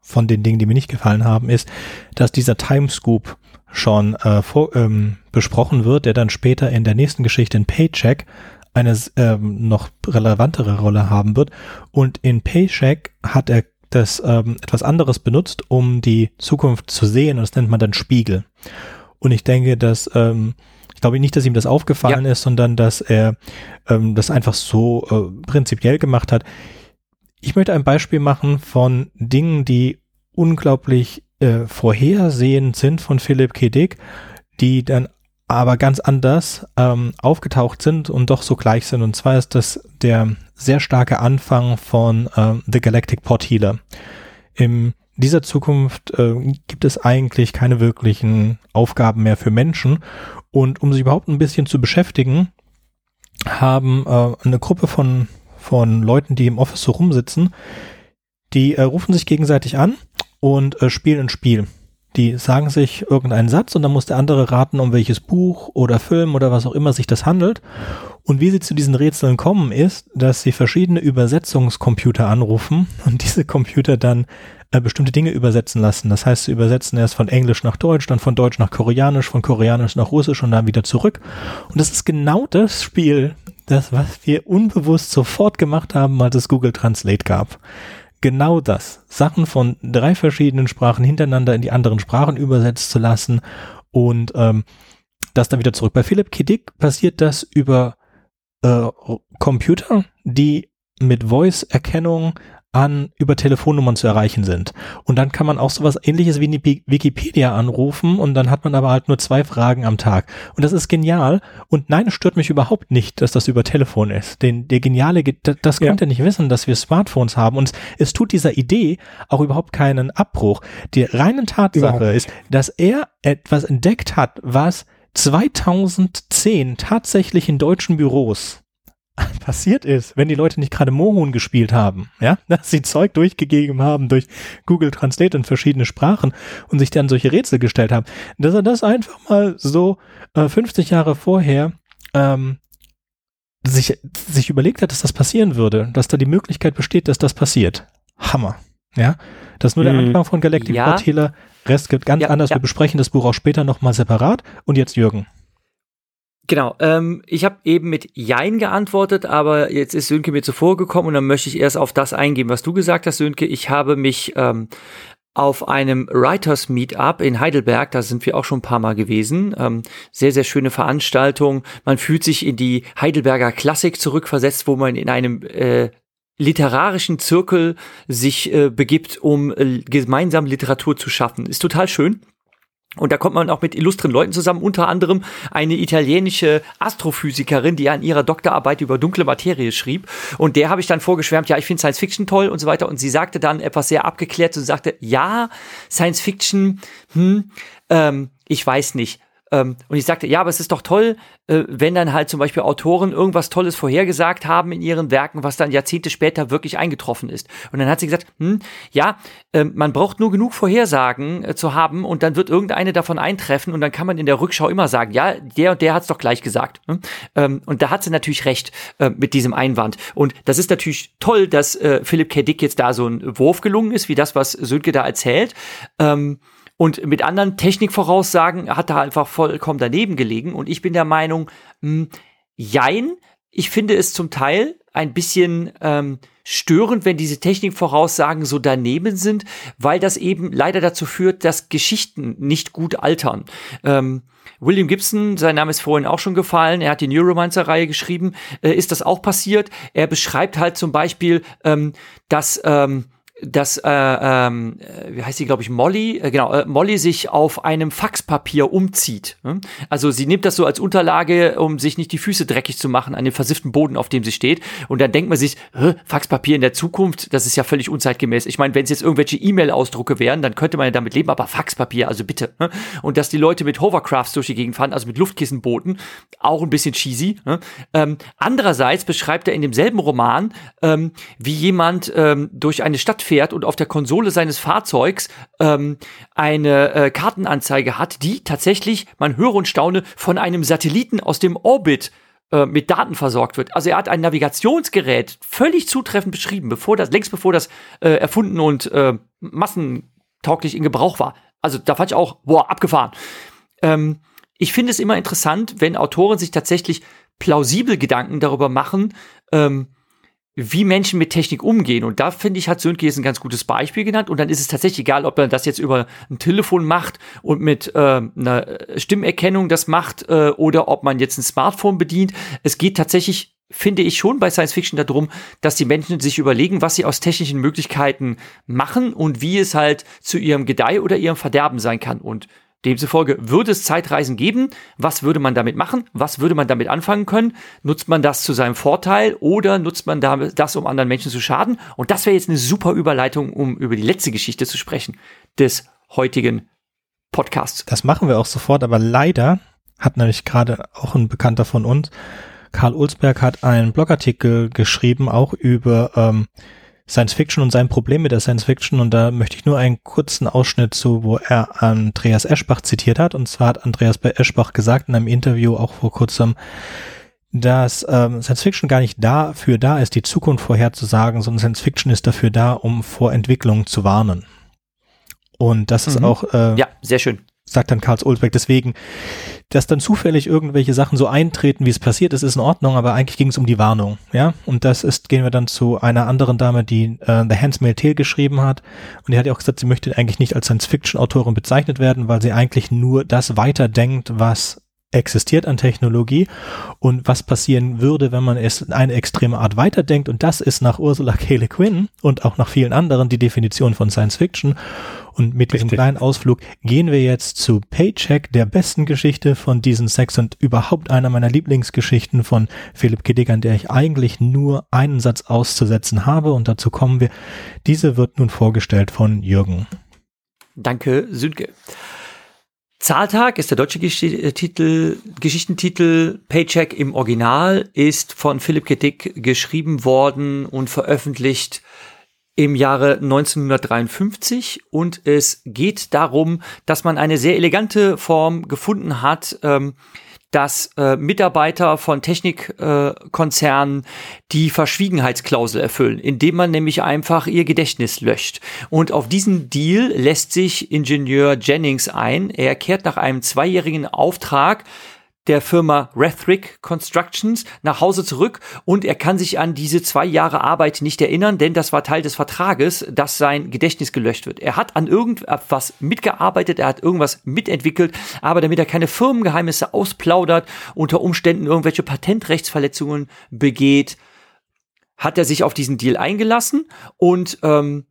von den Dingen, die mir nicht gefallen haben, ist, dass dieser Timescoop schon äh, vor, ähm, besprochen wird, der dann später in der nächsten Geschichte in Paycheck eine ähm, noch relevantere Rolle haben wird. Und in Paycheck hat er das ähm, etwas anderes benutzt, um die Zukunft zu sehen. Und das nennt man dann Spiegel. Und ich denke, dass ähm, ich glaube nicht, dass ihm das aufgefallen ja. ist, sondern dass er ähm, das einfach so äh, prinzipiell gemacht hat. Ich möchte ein Beispiel machen von Dingen, die unglaublich äh, vorhersehend sind von Philipp K. Dick, die dann aber ganz anders ähm, aufgetaucht sind und doch so gleich sind. Und zwar ist das der sehr starke Anfang von ähm, The Galactic Port Healer. In dieser Zukunft äh, gibt es eigentlich keine wirklichen Aufgaben mehr für Menschen. Und um sich überhaupt ein bisschen zu beschäftigen, haben äh, eine Gruppe von, von Leuten, die im Office so rumsitzen, die äh, rufen sich gegenseitig an und äh, spielen ein Spiel. Die sagen sich irgendeinen Satz und dann muss der andere raten, um welches Buch oder Film oder was auch immer sich das handelt. Und wie sie zu diesen Rätseln kommen, ist, dass sie verschiedene Übersetzungscomputer anrufen und diese Computer dann äh, bestimmte Dinge übersetzen lassen. Das heißt, sie übersetzen erst von Englisch nach Deutsch, dann von Deutsch nach Koreanisch, von Koreanisch nach Russisch und dann wieder zurück. Und das ist genau das Spiel, das, was wir unbewusst sofort gemacht haben, als es Google Translate gab genau das. Sachen von drei verschiedenen Sprachen hintereinander in die anderen Sprachen übersetzt zu lassen und ähm, das dann wieder zurück. Bei Philipp Kiddick passiert das über äh, Computer, die mit Voice-Erkennung an über Telefonnummern zu erreichen sind. Und dann kann man auch sowas ähnliches wie eine Wikipedia anrufen und dann hat man aber halt nur zwei Fragen am Tag. Und das ist genial. Und nein, es stört mich überhaupt nicht, dass das über Telefon ist. Den, der geniale, das ja. könnt ihr nicht wissen, dass wir Smartphones haben. Und es tut dieser Idee auch überhaupt keinen Abbruch. Die reine Tatsache ist, dass er etwas entdeckt hat, was 2010 tatsächlich in deutschen Büros *laughs* passiert ist, wenn die Leute nicht gerade Mohun gespielt haben, ja, *laughs* dass sie Zeug durchgegeben haben durch Google Translate in verschiedene Sprachen und sich dann solche Rätsel gestellt haben, dass er das einfach mal so äh, 50 Jahre vorher ähm, sich, sich überlegt hat, dass das passieren würde, dass da die Möglichkeit besteht, dass das passiert. Hammer. Ja, das ist nur der mhm. Anfang von Galactic ja. Rest gibt ganz ja, anders. Ja. Wir besprechen das Buch auch später nochmal separat. Und jetzt Jürgen. Genau, ähm, ich habe eben mit Jein geantwortet, aber jetzt ist Sönke mir zuvor gekommen und dann möchte ich erst auf das eingehen, was du gesagt hast, Sönke. Ich habe mich ähm, auf einem Writers Meetup in Heidelberg, da sind wir auch schon ein paar Mal gewesen. Ähm, sehr, sehr schöne Veranstaltung. Man fühlt sich in die Heidelberger Klassik zurückversetzt, wo man in einem äh, literarischen Zirkel sich äh, begibt, um äh, gemeinsam Literatur zu schaffen. Ist total schön. Und da kommt man auch mit illustren Leuten zusammen, unter anderem eine italienische Astrophysikerin, die an ihrer Doktorarbeit über dunkle Materie schrieb. Und der habe ich dann vorgeschwärmt, ja, ich finde Science Fiction toll und so weiter. Und sie sagte dann etwas sehr abgeklärt und sagte, ja, Science Fiction, hm, ähm, ich weiß nicht ähm, und ich sagte, ja, aber es ist doch toll, äh, wenn dann halt zum Beispiel Autoren irgendwas Tolles vorhergesagt haben in ihren Werken, was dann Jahrzehnte später wirklich eingetroffen ist. Und dann hat sie gesagt, hm, ja, äh, man braucht nur genug Vorhersagen äh, zu haben und dann wird irgendeine davon eintreffen und dann kann man in der Rückschau immer sagen, ja, der und der hat es doch gleich gesagt. Ne? Ähm, und da hat sie natürlich recht äh, mit diesem Einwand. Und das ist natürlich toll, dass äh, Philipp K. Dick jetzt da so ein Wurf gelungen ist, wie das, was Sönke da erzählt. Ähm, und mit anderen Technikvoraussagen hat er einfach vollkommen daneben gelegen. Und ich bin der Meinung, mh, hm, jein, ich finde es zum Teil ein bisschen ähm, störend, wenn diese Technikvoraussagen so daneben sind, weil das eben leider dazu führt, dass Geschichten nicht gut altern. Ähm, William Gibson, sein Name ist vorhin auch schon gefallen, er hat die Neuromancer-Reihe geschrieben, äh, ist das auch passiert. Er beschreibt halt zum Beispiel, ähm, dass ähm, dass äh, ähm, wie heißt sie, glaube ich, Molly, äh, genau, äh, Molly sich auf einem Faxpapier umzieht. Ne? Also sie nimmt das so als Unterlage, um sich nicht die Füße dreckig zu machen an dem versifften Boden, auf dem sie steht. Und dann denkt man sich, Faxpapier in der Zukunft, das ist ja völlig unzeitgemäß. Ich meine, wenn es jetzt irgendwelche E-Mail-Ausdrucke wären, dann könnte man ja damit leben, aber Faxpapier, also bitte. Ne? Und dass die Leute mit Hovercrafts durch die Gegend fahren, also mit Luftkissenbooten, auch ein bisschen cheesy. Ne? Ähm, andererseits beschreibt er in demselben Roman, ähm, wie jemand ähm, durch eine Stadt fährt und auf der Konsole seines Fahrzeugs ähm, eine äh, Kartenanzeige hat, die tatsächlich, man höre und staune, von einem Satelliten aus dem Orbit äh, mit Daten versorgt wird. Also er hat ein Navigationsgerät völlig zutreffend beschrieben, bevor das, längst bevor das äh, erfunden und äh, massentauglich in Gebrauch war. Also da fand ich auch, boah, abgefahren. Ähm, ich finde es immer interessant, wenn Autoren sich tatsächlich plausibel Gedanken darüber machen, ähm, wie Menschen mit Technik umgehen. Und da finde ich, hat Sönke jetzt ein ganz gutes Beispiel genannt. Und dann ist es tatsächlich egal, ob man das jetzt über ein Telefon macht und mit äh, einer Stimmerkennung das macht äh, oder ob man jetzt ein Smartphone bedient. Es geht tatsächlich finde ich schon bei Science Fiction darum, dass die Menschen sich überlegen, was sie aus technischen Möglichkeiten machen und wie es halt zu ihrem Gedeih oder ihrem Verderben sein kann. Und Demzufolge würde es Zeitreisen geben. Was würde man damit machen? Was würde man damit anfangen können? Nutzt man das zu seinem Vorteil oder nutzt man das, um anderen Menschen zu schaden? Und das wäre jetzt eine super Überleitung, um über die letzte Geschichte zu sprechen des heutigen Podcasts. Das machen wir auch sofort, aber leider hat nämlich gerade auch ein Bekannter von uns, Karl Ulsberg, hat einen Blogartikel geschrieben, auch über ähm, Science Fiction und sein Problem mit der Science Fiction. Und da möchte ich nur einen kurzen Ausschnitt zu, wo er Andreas Eschbach zitiert hat. Und zwar hat Andreas Eschbach gesagt in einem Interview auch vor kurzem, dass ähm, Science Fiction gar nicht dafür da ist, die Zukunft vorherzusagen, sondern Science Fiction ist dafür da, um vor Entwicklungen zu warnen. Und das mhm. ist auch äh, ja sehr schön sagt dann Karls Oldbeck. Deswegen, dass dann zufällig irgendwelche Sachen so eintreten, wie es passiert ist, ist in Ordnung, aber eigentlich ging es um die Warnung, ja. Und das ist, gehen wir dann zu einer anderen Dame, die äh, The Handsmail Tale geschrieben hat. Und die hat ja auch gesagt, sie möchte eigentlich nicht als Science-Fiction-Autorin bezeichnet werden, weil sie eigentlich nur das weiterdenkt, was existiert an Technologie und was passieren würde, wenn man es in eine extreme Art weiterdenkt. Und das ist nach Ursula K. Le Guin und auch nach vielen anderen die Definition von Science Fiction. Und mit diesem kleinen Ausflug gehen wir jetzt zu Paycheck, der besten Geschichte von diesen Sex und überhaupt einer meiner Lieblingsgeschichten von Philipp Kiddick, an der ich eigentlich nur einen Satz auszusetzen habe. Und dazu kommen wir. Diese wird nun vorgestellt von Jürgen. Danke, Sünke. Zahltag ist der deutsche Geschichtentitel, Geschichtentitel. Paycheck im Original ist von Philipp Kiddick geschrieben worden und veröffentlicht im Jahre 1953 und es geht darum, dass man eine sehr elegante Form gefunden hat, ähm, dass äh, Mitarbeiter von Technikkonzernen äh, die Verschwiegenheitsklausel erfüllen, indem man nämlich einfach ihr Gedächtnis löscht. Und auf diesen Deal lässt sich Ingenieur Jennings ein. Er kehrt nach einem zweijährigen Auftrag der Firma Rethrick Constructions nach Hause zurück und er kann sich an diese zwei Jahre Arbeit nicht erinnern, denn das war Teil des Vertrages, dass sein Gedächtnis gelöscht wird. Er hat an irgendwas mitgearbeitet, er hat irgendwas mitentwickelt, aber damit er keine Firmengeheimnisse ausplaudert, unter Umständen irgendwelche Patentrechtsverletzungen begeht, hat er sich auf diesen Deal eingelassen und ähm,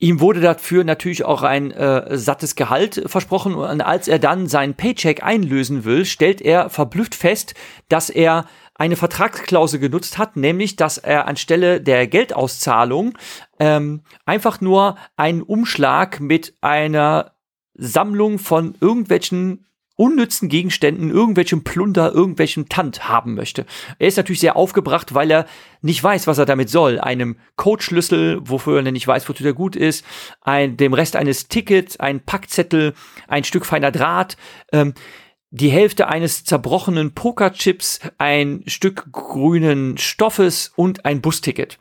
Ihm wurde dafür natürlich auch ein äh, sattes Gehalt versprochen. Und als er dann seinen Paycheck einlösen will, stellt er verblüfft fest, dass er eine Vertragsklausel genutzt hat, nämlich dass er anstelle der Geldauszahlung ähm, einfach nur einen Umschlag mit einer Sammlung von irgendwelchen unnützen Gegenständen, irgendwelchem Plunder, irgendwelchem Tand haben möchte. Er ist natürlich sehr aufgebracht, weil er nicht weiß, was er damit soll. Einem Codeschlüssel, wofür er nicht weiß, wozu der gut ist, ein, dem Rest eines Tickets, ein Packzettel, ein Stück feiner Draht, ähm, die Hälfte eines zerbrochenen Pokerchips, ein Stück grünen Stoffes und ein Busticket.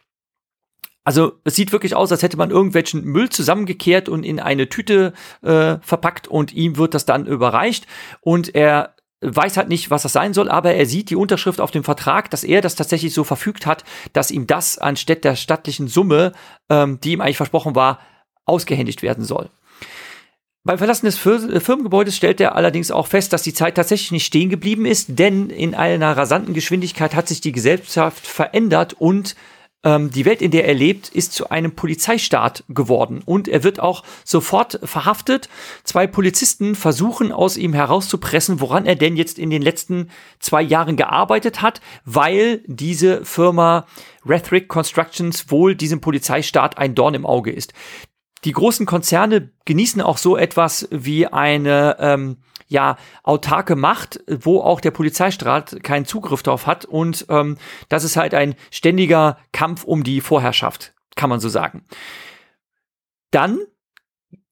Also es sieht wirklich aus, als hätte man irgendwelchen Müll zusammengekehrt und in eine Tüte äh, verpackt und ihm wird das dann überreicht und er weiß halt nicht, was das sein soll, aber er sieht die Unterschrift auf dem Vertrag, dass er das tatsächlich so verfügt hat, dass ihm das anstatt der stattlichen Summe, ähm, die ihm eigentlich versprochen war, ausgehändigt werden soll. Beim Verlassen des Firmengebäudes stellt er allerdings auch fest, dass die Zeit tatsächlich nicht stehen geblieben ist, denn in einer rasanten Geschwindigkeit hat sich die Gesellschaft verändert und ähm, die Welt, in der er lebt, ist zu einem Polizeistaat geworden. Und er wird auch sofort verhaftet. Zwei Polizisten versuchen aus ihm herauszupressen, woran er denn jetzt in den letzten zwei Jahren gearbeitet hat, weil diese Firma Rethric Constructions wohl diesem Polizeistaat ein Dorn im Auge ist. Die großen Konzerne genießen auch so etwas wie eine ähm, ja autarke Macht, wo auch der Polizeistaat keinen Zugriff drauf hat. Und ähm, das ist halt ein ständiger Kampf um die Vorherrschaft, kann man so sagen. Dann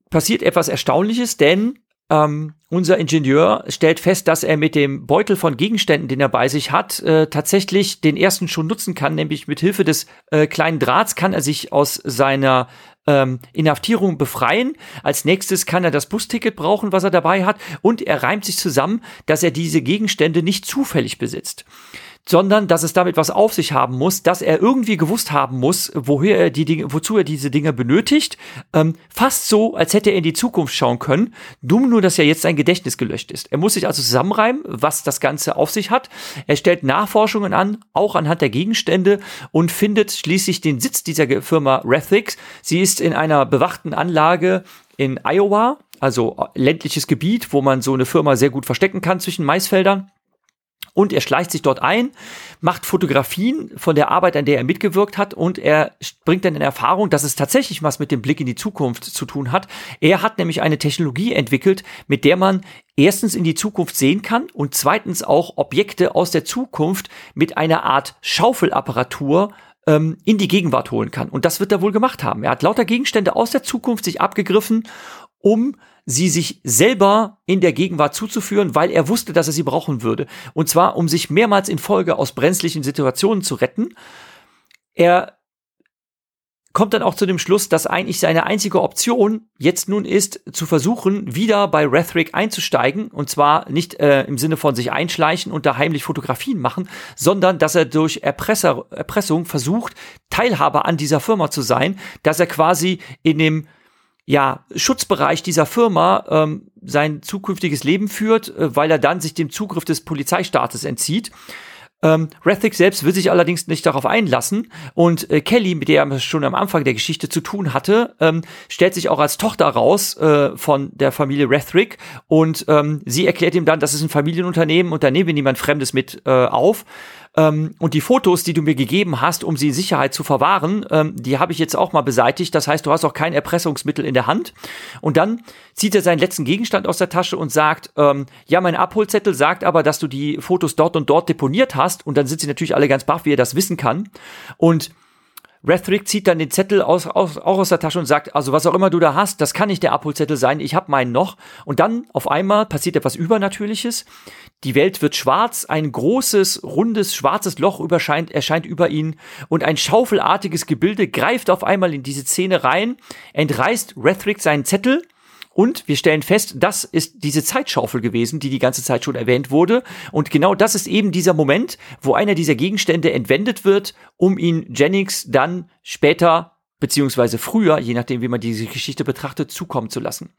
passiert etwas Erstaunliches, denn ähm, unser Ingenieur stellt fest, dass er mit dem Beutel von Gegenständen, den er bei sich hat, äh, tatsächlich den ersten schon nutzen kann, nämlich mit Hilfe des äh, kleinen Drahts kann er sich aus seiner ähm, Inhaftierung befreien. Als nächstes kann er das Busticket brauchen, was er dabei hat, und er reimt sich zusammen, dass er diese Gegenstände nicht zufällig besitzt sondern dass es damit was auf sich haben muss, dass er irgendwie gewusst haben muss, woher er die Dinge, wozu er diese Dinge benötigt. Ähm, fast so, als hätte er in die Zukunft schauen können. Dumm nur, dass ja jetzt sein Gedächtnis gelöscht ist. Er muss sich also zusammenreimen, was das Ganze auf sich hat. Er stellt Nachforschungen an, auch anhand der Gegenstände und findet schließlich den Sitz dieser Firma Rethix. Sie ist in einer bewachten Anlage in Iowa, also ländliches Gebiet, wo man so eine Firma sehr gut verstecken kann zwischen Maisfeldern. Und er schleicht sich dort ein, macht Fotografien von der Arbeit, an der er mitgewirkt hat und er bringt dann in Erfahrung, dass es tatsächlich was mit dem Blick in die Zukunft zu tun hat. Er hat nämlich eine Technologie entwickelt, mit der man erstens in die Zukunft sehen kann und zweitens auch Objekte aus der Zukunft mit einer Art Schaufelapparatur ähm, in die Gegenwart holen kann. Und das wird er wohl gemacht haben. Er hat lauter Gegenstände aus der Zukunft sich abgegriffen, um sie sich selber in der Gegenwart zuzuführen, weil er wusste, dass er sie brauchen würde. Und zwar, um sich mehrmals in Folge aus brenzlichen Situationen zu retten. Er kommt dann auch zu dem Schluss, dass eigentlich seine einzige Option jetzt nun ist, zu versuchen, wieder bei Rethric einzusteigen. Und zwar nicht äh, im Sinne von sich einschleichen und da heimlich Fotografien machen, sondern dass er durch Erpresser, Erpressung versucht, Teilhaber an dieser Firma zu sein, dass er quasi in dem ja, Schutzbereich dieser Firma ähm, sein zukünftiges Leben führt, äh, weil er dann sich dem Zugriff des Polizeistaates entzieht. Ähm, Rethick selbst will sich allerdings nicht darauf einlassen. Und äh, Kelly, mit der er schon am Anfang der Geschichte zu tun hatte, ähm, stellt sich auch als Tochter raus äh, von der Familie Rethrick und ähm, sie erklärt ihm dann, das ist ein Familienunternehmen und da nehmen wir niemand Fremdes mit äh, auf ähm, und die Fotos, die du mir gegeben hast, um sie in Sicherheit zu verwahren, ähm, die habe ich jetzt auch mal beseitigt. Das heißt, du hast auch kein Erpressungsmittel in der Hand. Und dann zieht er seinen letzten Gegenstand aus der Tasche und sagt, ähm, ja, mein Abholzettel sagt aber, dass du die Fotos dort und dort deponiert hast. Und dann sind sie natürlich alle ganz baff, wie er das wissen kann. Und Rethrick zieht dann den Zettel aus, aus, auch aus der Tasche und sagt, also was auch immer du da hast, das kann nicht der Abholzettel sein, ich habe meinen noch. Und dann auf einmal passiert etwas Übernatürliches. Die Welt wird schwarz, ein großes, rundes, schwarzes Loch überscheint, erscheint über ihn und ein schaufelartiges Gebilde greift auf einmal in diese Szene rein, entreißt Rethrick seinen Zettel und wir stellen fest, das ist diese Zeitschaufel gewesen, die die ganze Zeit schon erwähnt wurde. Und genau das ist eben dieser Moment, wo einer dieser Gegenstände entwendet wird, um ihn Jennings dann später, beziehungsweise früher, je nachdem, wie man diese Geschichte betrachtet, zukommen zu lassen.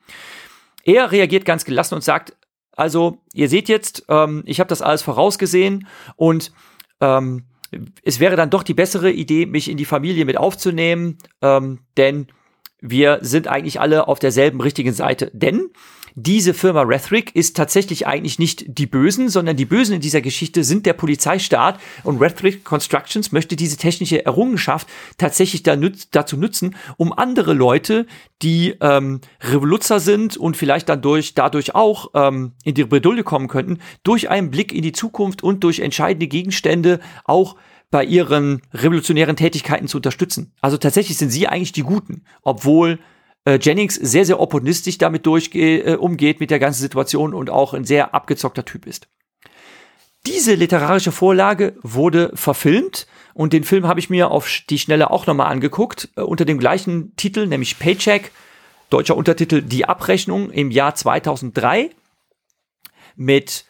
Er reagiert ganz gelassen und sagt, also, ihr seht jetzt, ähm, ich habe das alles vorausgesehen und ähm, es wäre dann doch die bessere Idee, mich in die Familie mit aufzunehmen, ähm, denn wir sind eigentlich alle auf derselben richtigen Seite. Denn diese Firma Rethric ist tatsächlich eigentlich nicht die Bösen, sondern die Bösen in dieser Geschichte sind der Polizeistaat und Rethric Constructions möchte diese technische Errungenschaft tatsächlich da nütz dazu nutzen, um andere Leute, die ähm, Revoluzer sind und vielleicht dann durch, dadurch auch ähm, in die Bredouille kommen könnten, durch einen Blick in die Zukunft und durch entscheidende Gegenstände auch bei ihren revolutionären Tätigkeiten zu unterstützen. Also tatsächlich sind sie eigentlich die Guten, obwohl äh, Jennings sehr, sehr opportunistisch damit durchge äh, umgeht mit der ganzen Situation und auch ein sehr abgezockter Typ ist. Diese literarische Vorlage wurde verfilmt und den Film habe ich mir auf die Schnelle auch nochmal angeguckt, äh, unter dem gleichen Titel, nämlich Paycheck, deutscher Untertitel Die Abrechnung im Jahr 2003 mit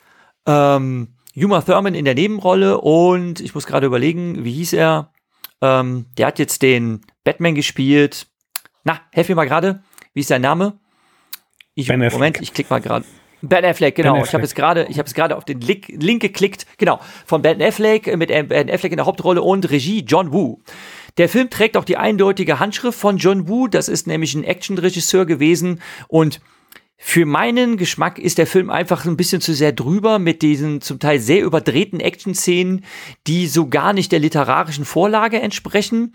ähm, Uma Thurman in der Nebenrolle und ich muss gerade überlegen, wie hieß er? Ähm, der hat jetzt den Batman gespielt. Na, helf mir mal gerade. Wie ist sein Name? Ich, Moment, ich klicke mal gerade. Ben Affleck, genau. Ben Affleck. Ich habe jetzt gerade, ich habe es gerade auf den Link, Link geklickt. Genau, von Ben Affleck mit Ben Affleck in der Hauptrolle und Regie John Woo. Der Film trägt auch die eindeutige Handschrift von John Woo. Das ist nämlich ein Actionregisseur gewesen und für meinen Geschmack ist der Film einfach ein bisschen zu sehr drüber mit diesen zum Teil sehr überdrehten Action-Szenen, die so gar nicht der literarischen Vorlage entsprechen.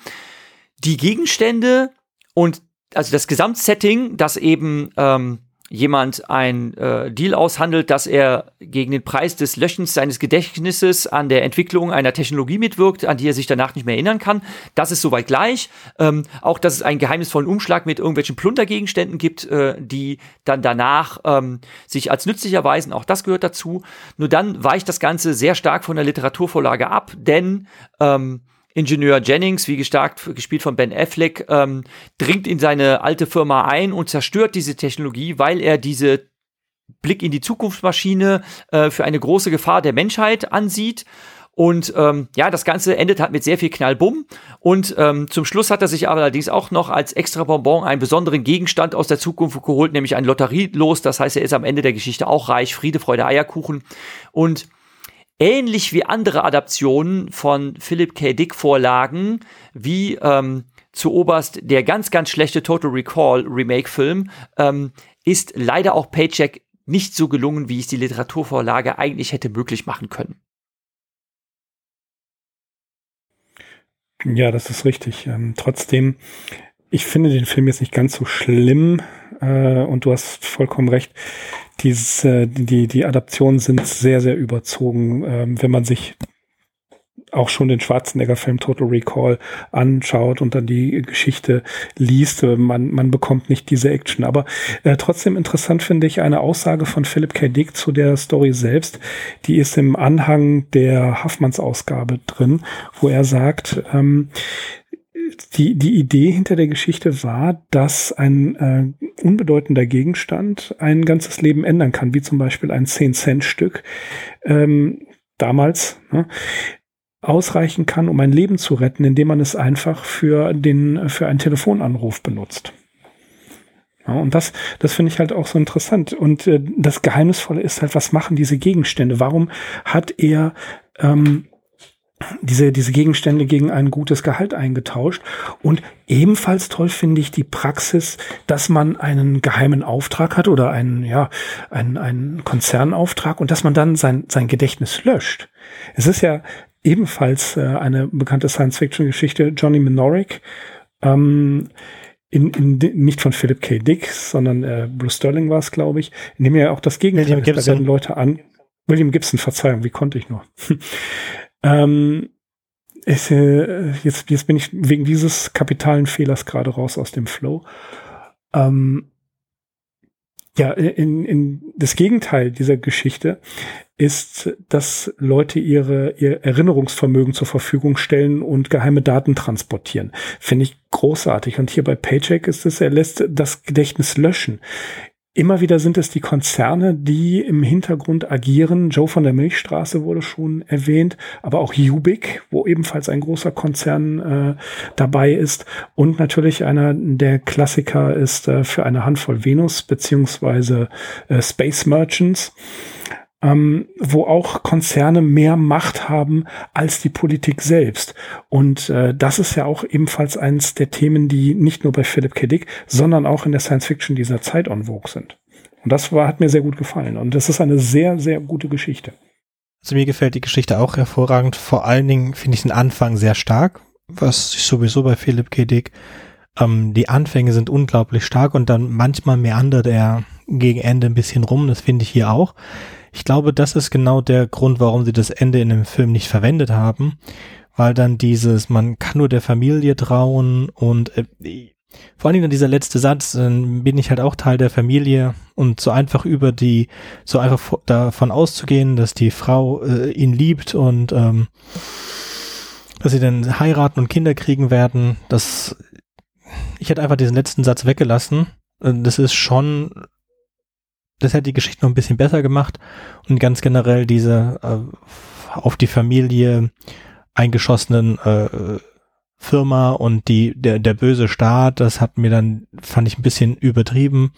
Die Gegenstände und also das Gesamtsetting, das eben ähm, jemand ein äh, Deal aushandelt, dass er gegen den Preis des Löschens seines Gedächtnisses an der Entwicklung einer Technologie mitwirkt, an die er sich danach nicht mehr erinnern kann. Das ist soweit gleich. Ähm, auch, dass es einen geheimnisvollen Umschlag mit irgendwelchen Plundergegenständen gibt, äh, die dann danach ähm, sich als nützlich erweisen. Auch das gehört dazu. Nur dann weicht das Ganze sehr stark von der Literaturvorlage ab, denn ähm, Ingenieur Jennings, wie gestarkt, gespielt von Ben Affleck, ähm, dringt in seine alte Firma ein und zerstört diese Technologie, weil er diese Blick in die Zukunftsmaschine äh, für eine große Gefahr der Menschheit ansieht. Und ähm, ja, das Ganze endet halt mit sehr viel Knallbumm. Und ähm, zum Schluss hat er sich allerdings auch noch als extra Bonbon einen besonderen Gegenstand aus der Zukunft geholt, nämlich ein Lotterielos. Das heißt, er ist am Ende der Geschichte auch reich. Friede, Freude, Eierkuchen. Und ähnlich wie andere Adaptionen von Philip K. Dick Vorlagen, wie ähm, zu Oberst der ganz, ganz schlechte Total Recall Remake-Film, ähm, ist leider auch Paycheck nicht so gelungen, wie es die Literaturvorlage eigentlich hätte möglich machen können. Ja, das ist richtig. Ähm, trotzdem, ich finde den Film jetzt nicht ganz so schlimm äh, und du hast vollkommen recht diese, die, die Adaptionen sind sehr, sehr überzogen. Ähm, wenn man sich auch schon den Schwarzenegger-Film Total Recall anschaut und dann die Geschichte liest, äh, man, man bekommt nicht diese Action. Aber äh, trotzdem interessant finde ich eine Aussage von Philip K. Dick zu der Story selbst. Die ist im Anhang der Haffmanns-Ausgabe drin, wo er sagt, ähm, die, die Idee hinter der Geschichte war, dass ein äh, unbedeutender Gegenstand ein ganzes Leben ändern kann, wie zum Beispiel ein 10-Cent-Stück ähm, damals ne, ausreichen kann, um ein Leben zu retten, indem man es einfach für, den, für einen Telefonanruf benutzt. Ja, und das, das finde ich halt auch so interessant. Und äh, das Geheimnisvolle ist halt, was machen diese Gegenstände? Warum hat er ähm, diese, diese Gegenstände gegen ein gutes Gehalt eingetauscht. Und ebenfalls toll finde ich die Praxis, dass man einen geheimen Auftrag hat oder einen, ja, einen, einen Konzernauftrag und dass man dann sein, sein Gedächtnis löscht. Es ist ja ebenfalls äh, eine bekannte Science-Fiction-Geschichte, Johnny Minoric, ähm, in, in, nicht von Philip K. Dick, sondern äh, Bruce Sterling war es, glaube ich, in dem ja auch das Gegenteil ist. Da werden Leute an. William Gibson, Verzeihung, wie konnte ich nur? Ähm, ich, äh, jetzt, jetzt bin ich wegen dieses kapitalen Fehlers gerade raus aus dem Flow. Ähm, ja, in, in das Gegenteil dieser Geschichte ist, dass Leute ihre, ihr Erinnerungsvermögen zur Verfügung stellen und geheime Daten transportieren. Finde ich großartig. Und hier bei Paycheck ist es, er lässt das Gedächtnis löschen. Immer wieder sind es die Konzerne, die im Hintergrund agieren. Joe von der Milchstraße wurde schon erwähnt, aber auch Ubik, wo ebenfalls ein großer Konzern äh, dabei ist. Und natürlich einer der Klassiker ist äh, für eine Handvoll Venus beziehungsweise äh, Space Merchants ähm, wo auch Konzerne mehr Macht haben als die Politik selbst. Und äh, das ist ja auch ebenfalls eines der Themen, die nicht nur bei Philip K. Dick, sondern auch in der Science Fiction dieser Zeit on vogue sind. Und das war, hat mir sehr gut gefallen. Und das ist eine sehr, sehr gute Geschichte. Also mir gefällt die Geschichte auch hervorragend. Vor allen Dingen finde ich den Anfang sehr stark, was ich sowieso bei Philipp K. Dick. Ähm, die Anfänge sind unglaublich stark und dann manchmal meandert er gegen Ende ein bisschen rum. Das finde ich hier auch. Ich glaube, das ist genau der Grund, warum sie das Ende in dem Film nicht verwendet haben, weil dann dieses, man kann nur der Familie trauen und äh, vor allen Dingen dieser letzte Satz, äh, bin ich halt auch Teil der Familie und so einfach über die, so einfach davon auszugehen, dass die Frau äh, ihn liebt und ähm, dass sie dann heiraten und Kinder kriegen werden, das, ich hätte einfach diesen letzten Satz weggelassen. Äh, das ist schon, das hätte die Geschichte noch ein bisschen besser gemacht und ganz generell diese äh, auf die Familie eingeschossenen äh, Firma und die, der, der böse Staat, das hat mir dann, fand ich ein bisschen übertrieben.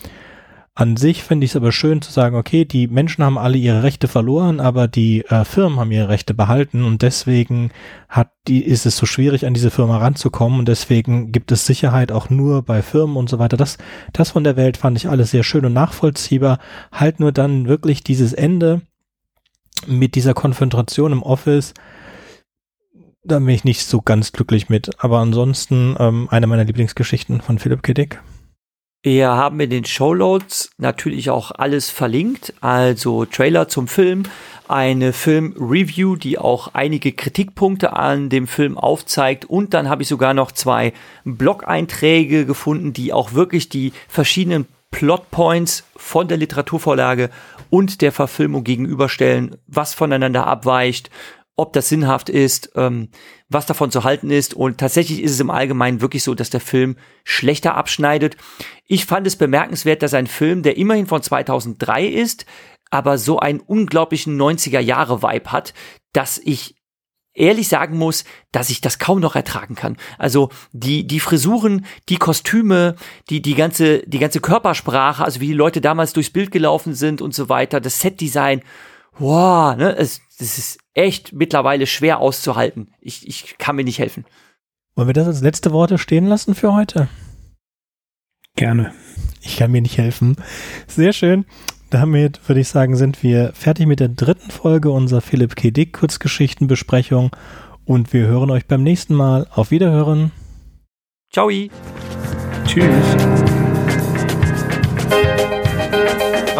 An sich finde ich es aber schön zu sagen, okay, die Menschen haben alle ihre Rechte verloren, aber die äh, Firmen haben ihre Rechte behalten und deswegen hat die, ist es so schwierig, an diese Firma ranzukommen und deswegen gibt es Sicherheit auch nur bei Firmen und so weiter. Das, das von der Welt fand ich alles sehr schön und nachvollziehbar. Halt nur dann wirklich dieses Ende mit dieser Konfrontation im Office, da bin ich nicht so ganz glücklich mit. Aber ansonsten ähm, eine meiner Lieblingsgeschichten von Philipp K. Wir haben in den Showloads natürlich auch alles verlinkt, also Trailer zum Film, eine Film-Review, die auch einige Kritikpunkte an dem Film aufzeigt. Und dann habe ich sogar noch zwei Blog-Einträge gefunden, die auch wirklich die verschiedenen Plotpoints von der Literaturvorlage und der Verfilmung gegenüberstellen, was voneinander abweicht ob das sinnhaft ist, ähm, was davon zu halten ist. Und tatsächlich ist es im Allgemeinen wirklich so, dass der Film schlechter abschneidet. Ich fand es bemerkenswert, dass ein Film, der immerhin von 2003 ist, aber so einen unglaublichen 90er-Jahre-Vibe hat, dass ich ehrlich sagen muss, dass ich das kaum noch ertragen kann. Also die die Frisuren, die Kostüme, die die ganze die ganze Körpersprache, also wie die Leute damals durchs Bild gelaufen sind und so weiter, das Setdesign, wow, ne, es, das ist echt mittlerweile schwer auszuhalten. Ich, ich kann mir nicht helfen. Wollen wir das als letzte Worte stehen lassen für heute? Gerne. Ich kann mir nicht helfen. Sehr schön. Damit würde ich sagen, sind wir fertig mit der dritten Folge unserer Philipp K. Dick Kurzgeschichtenbesprechung und wir hören euch beim nächsten Mal. Auf Wiederhören. Ciao. Tschüss.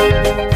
Thank you.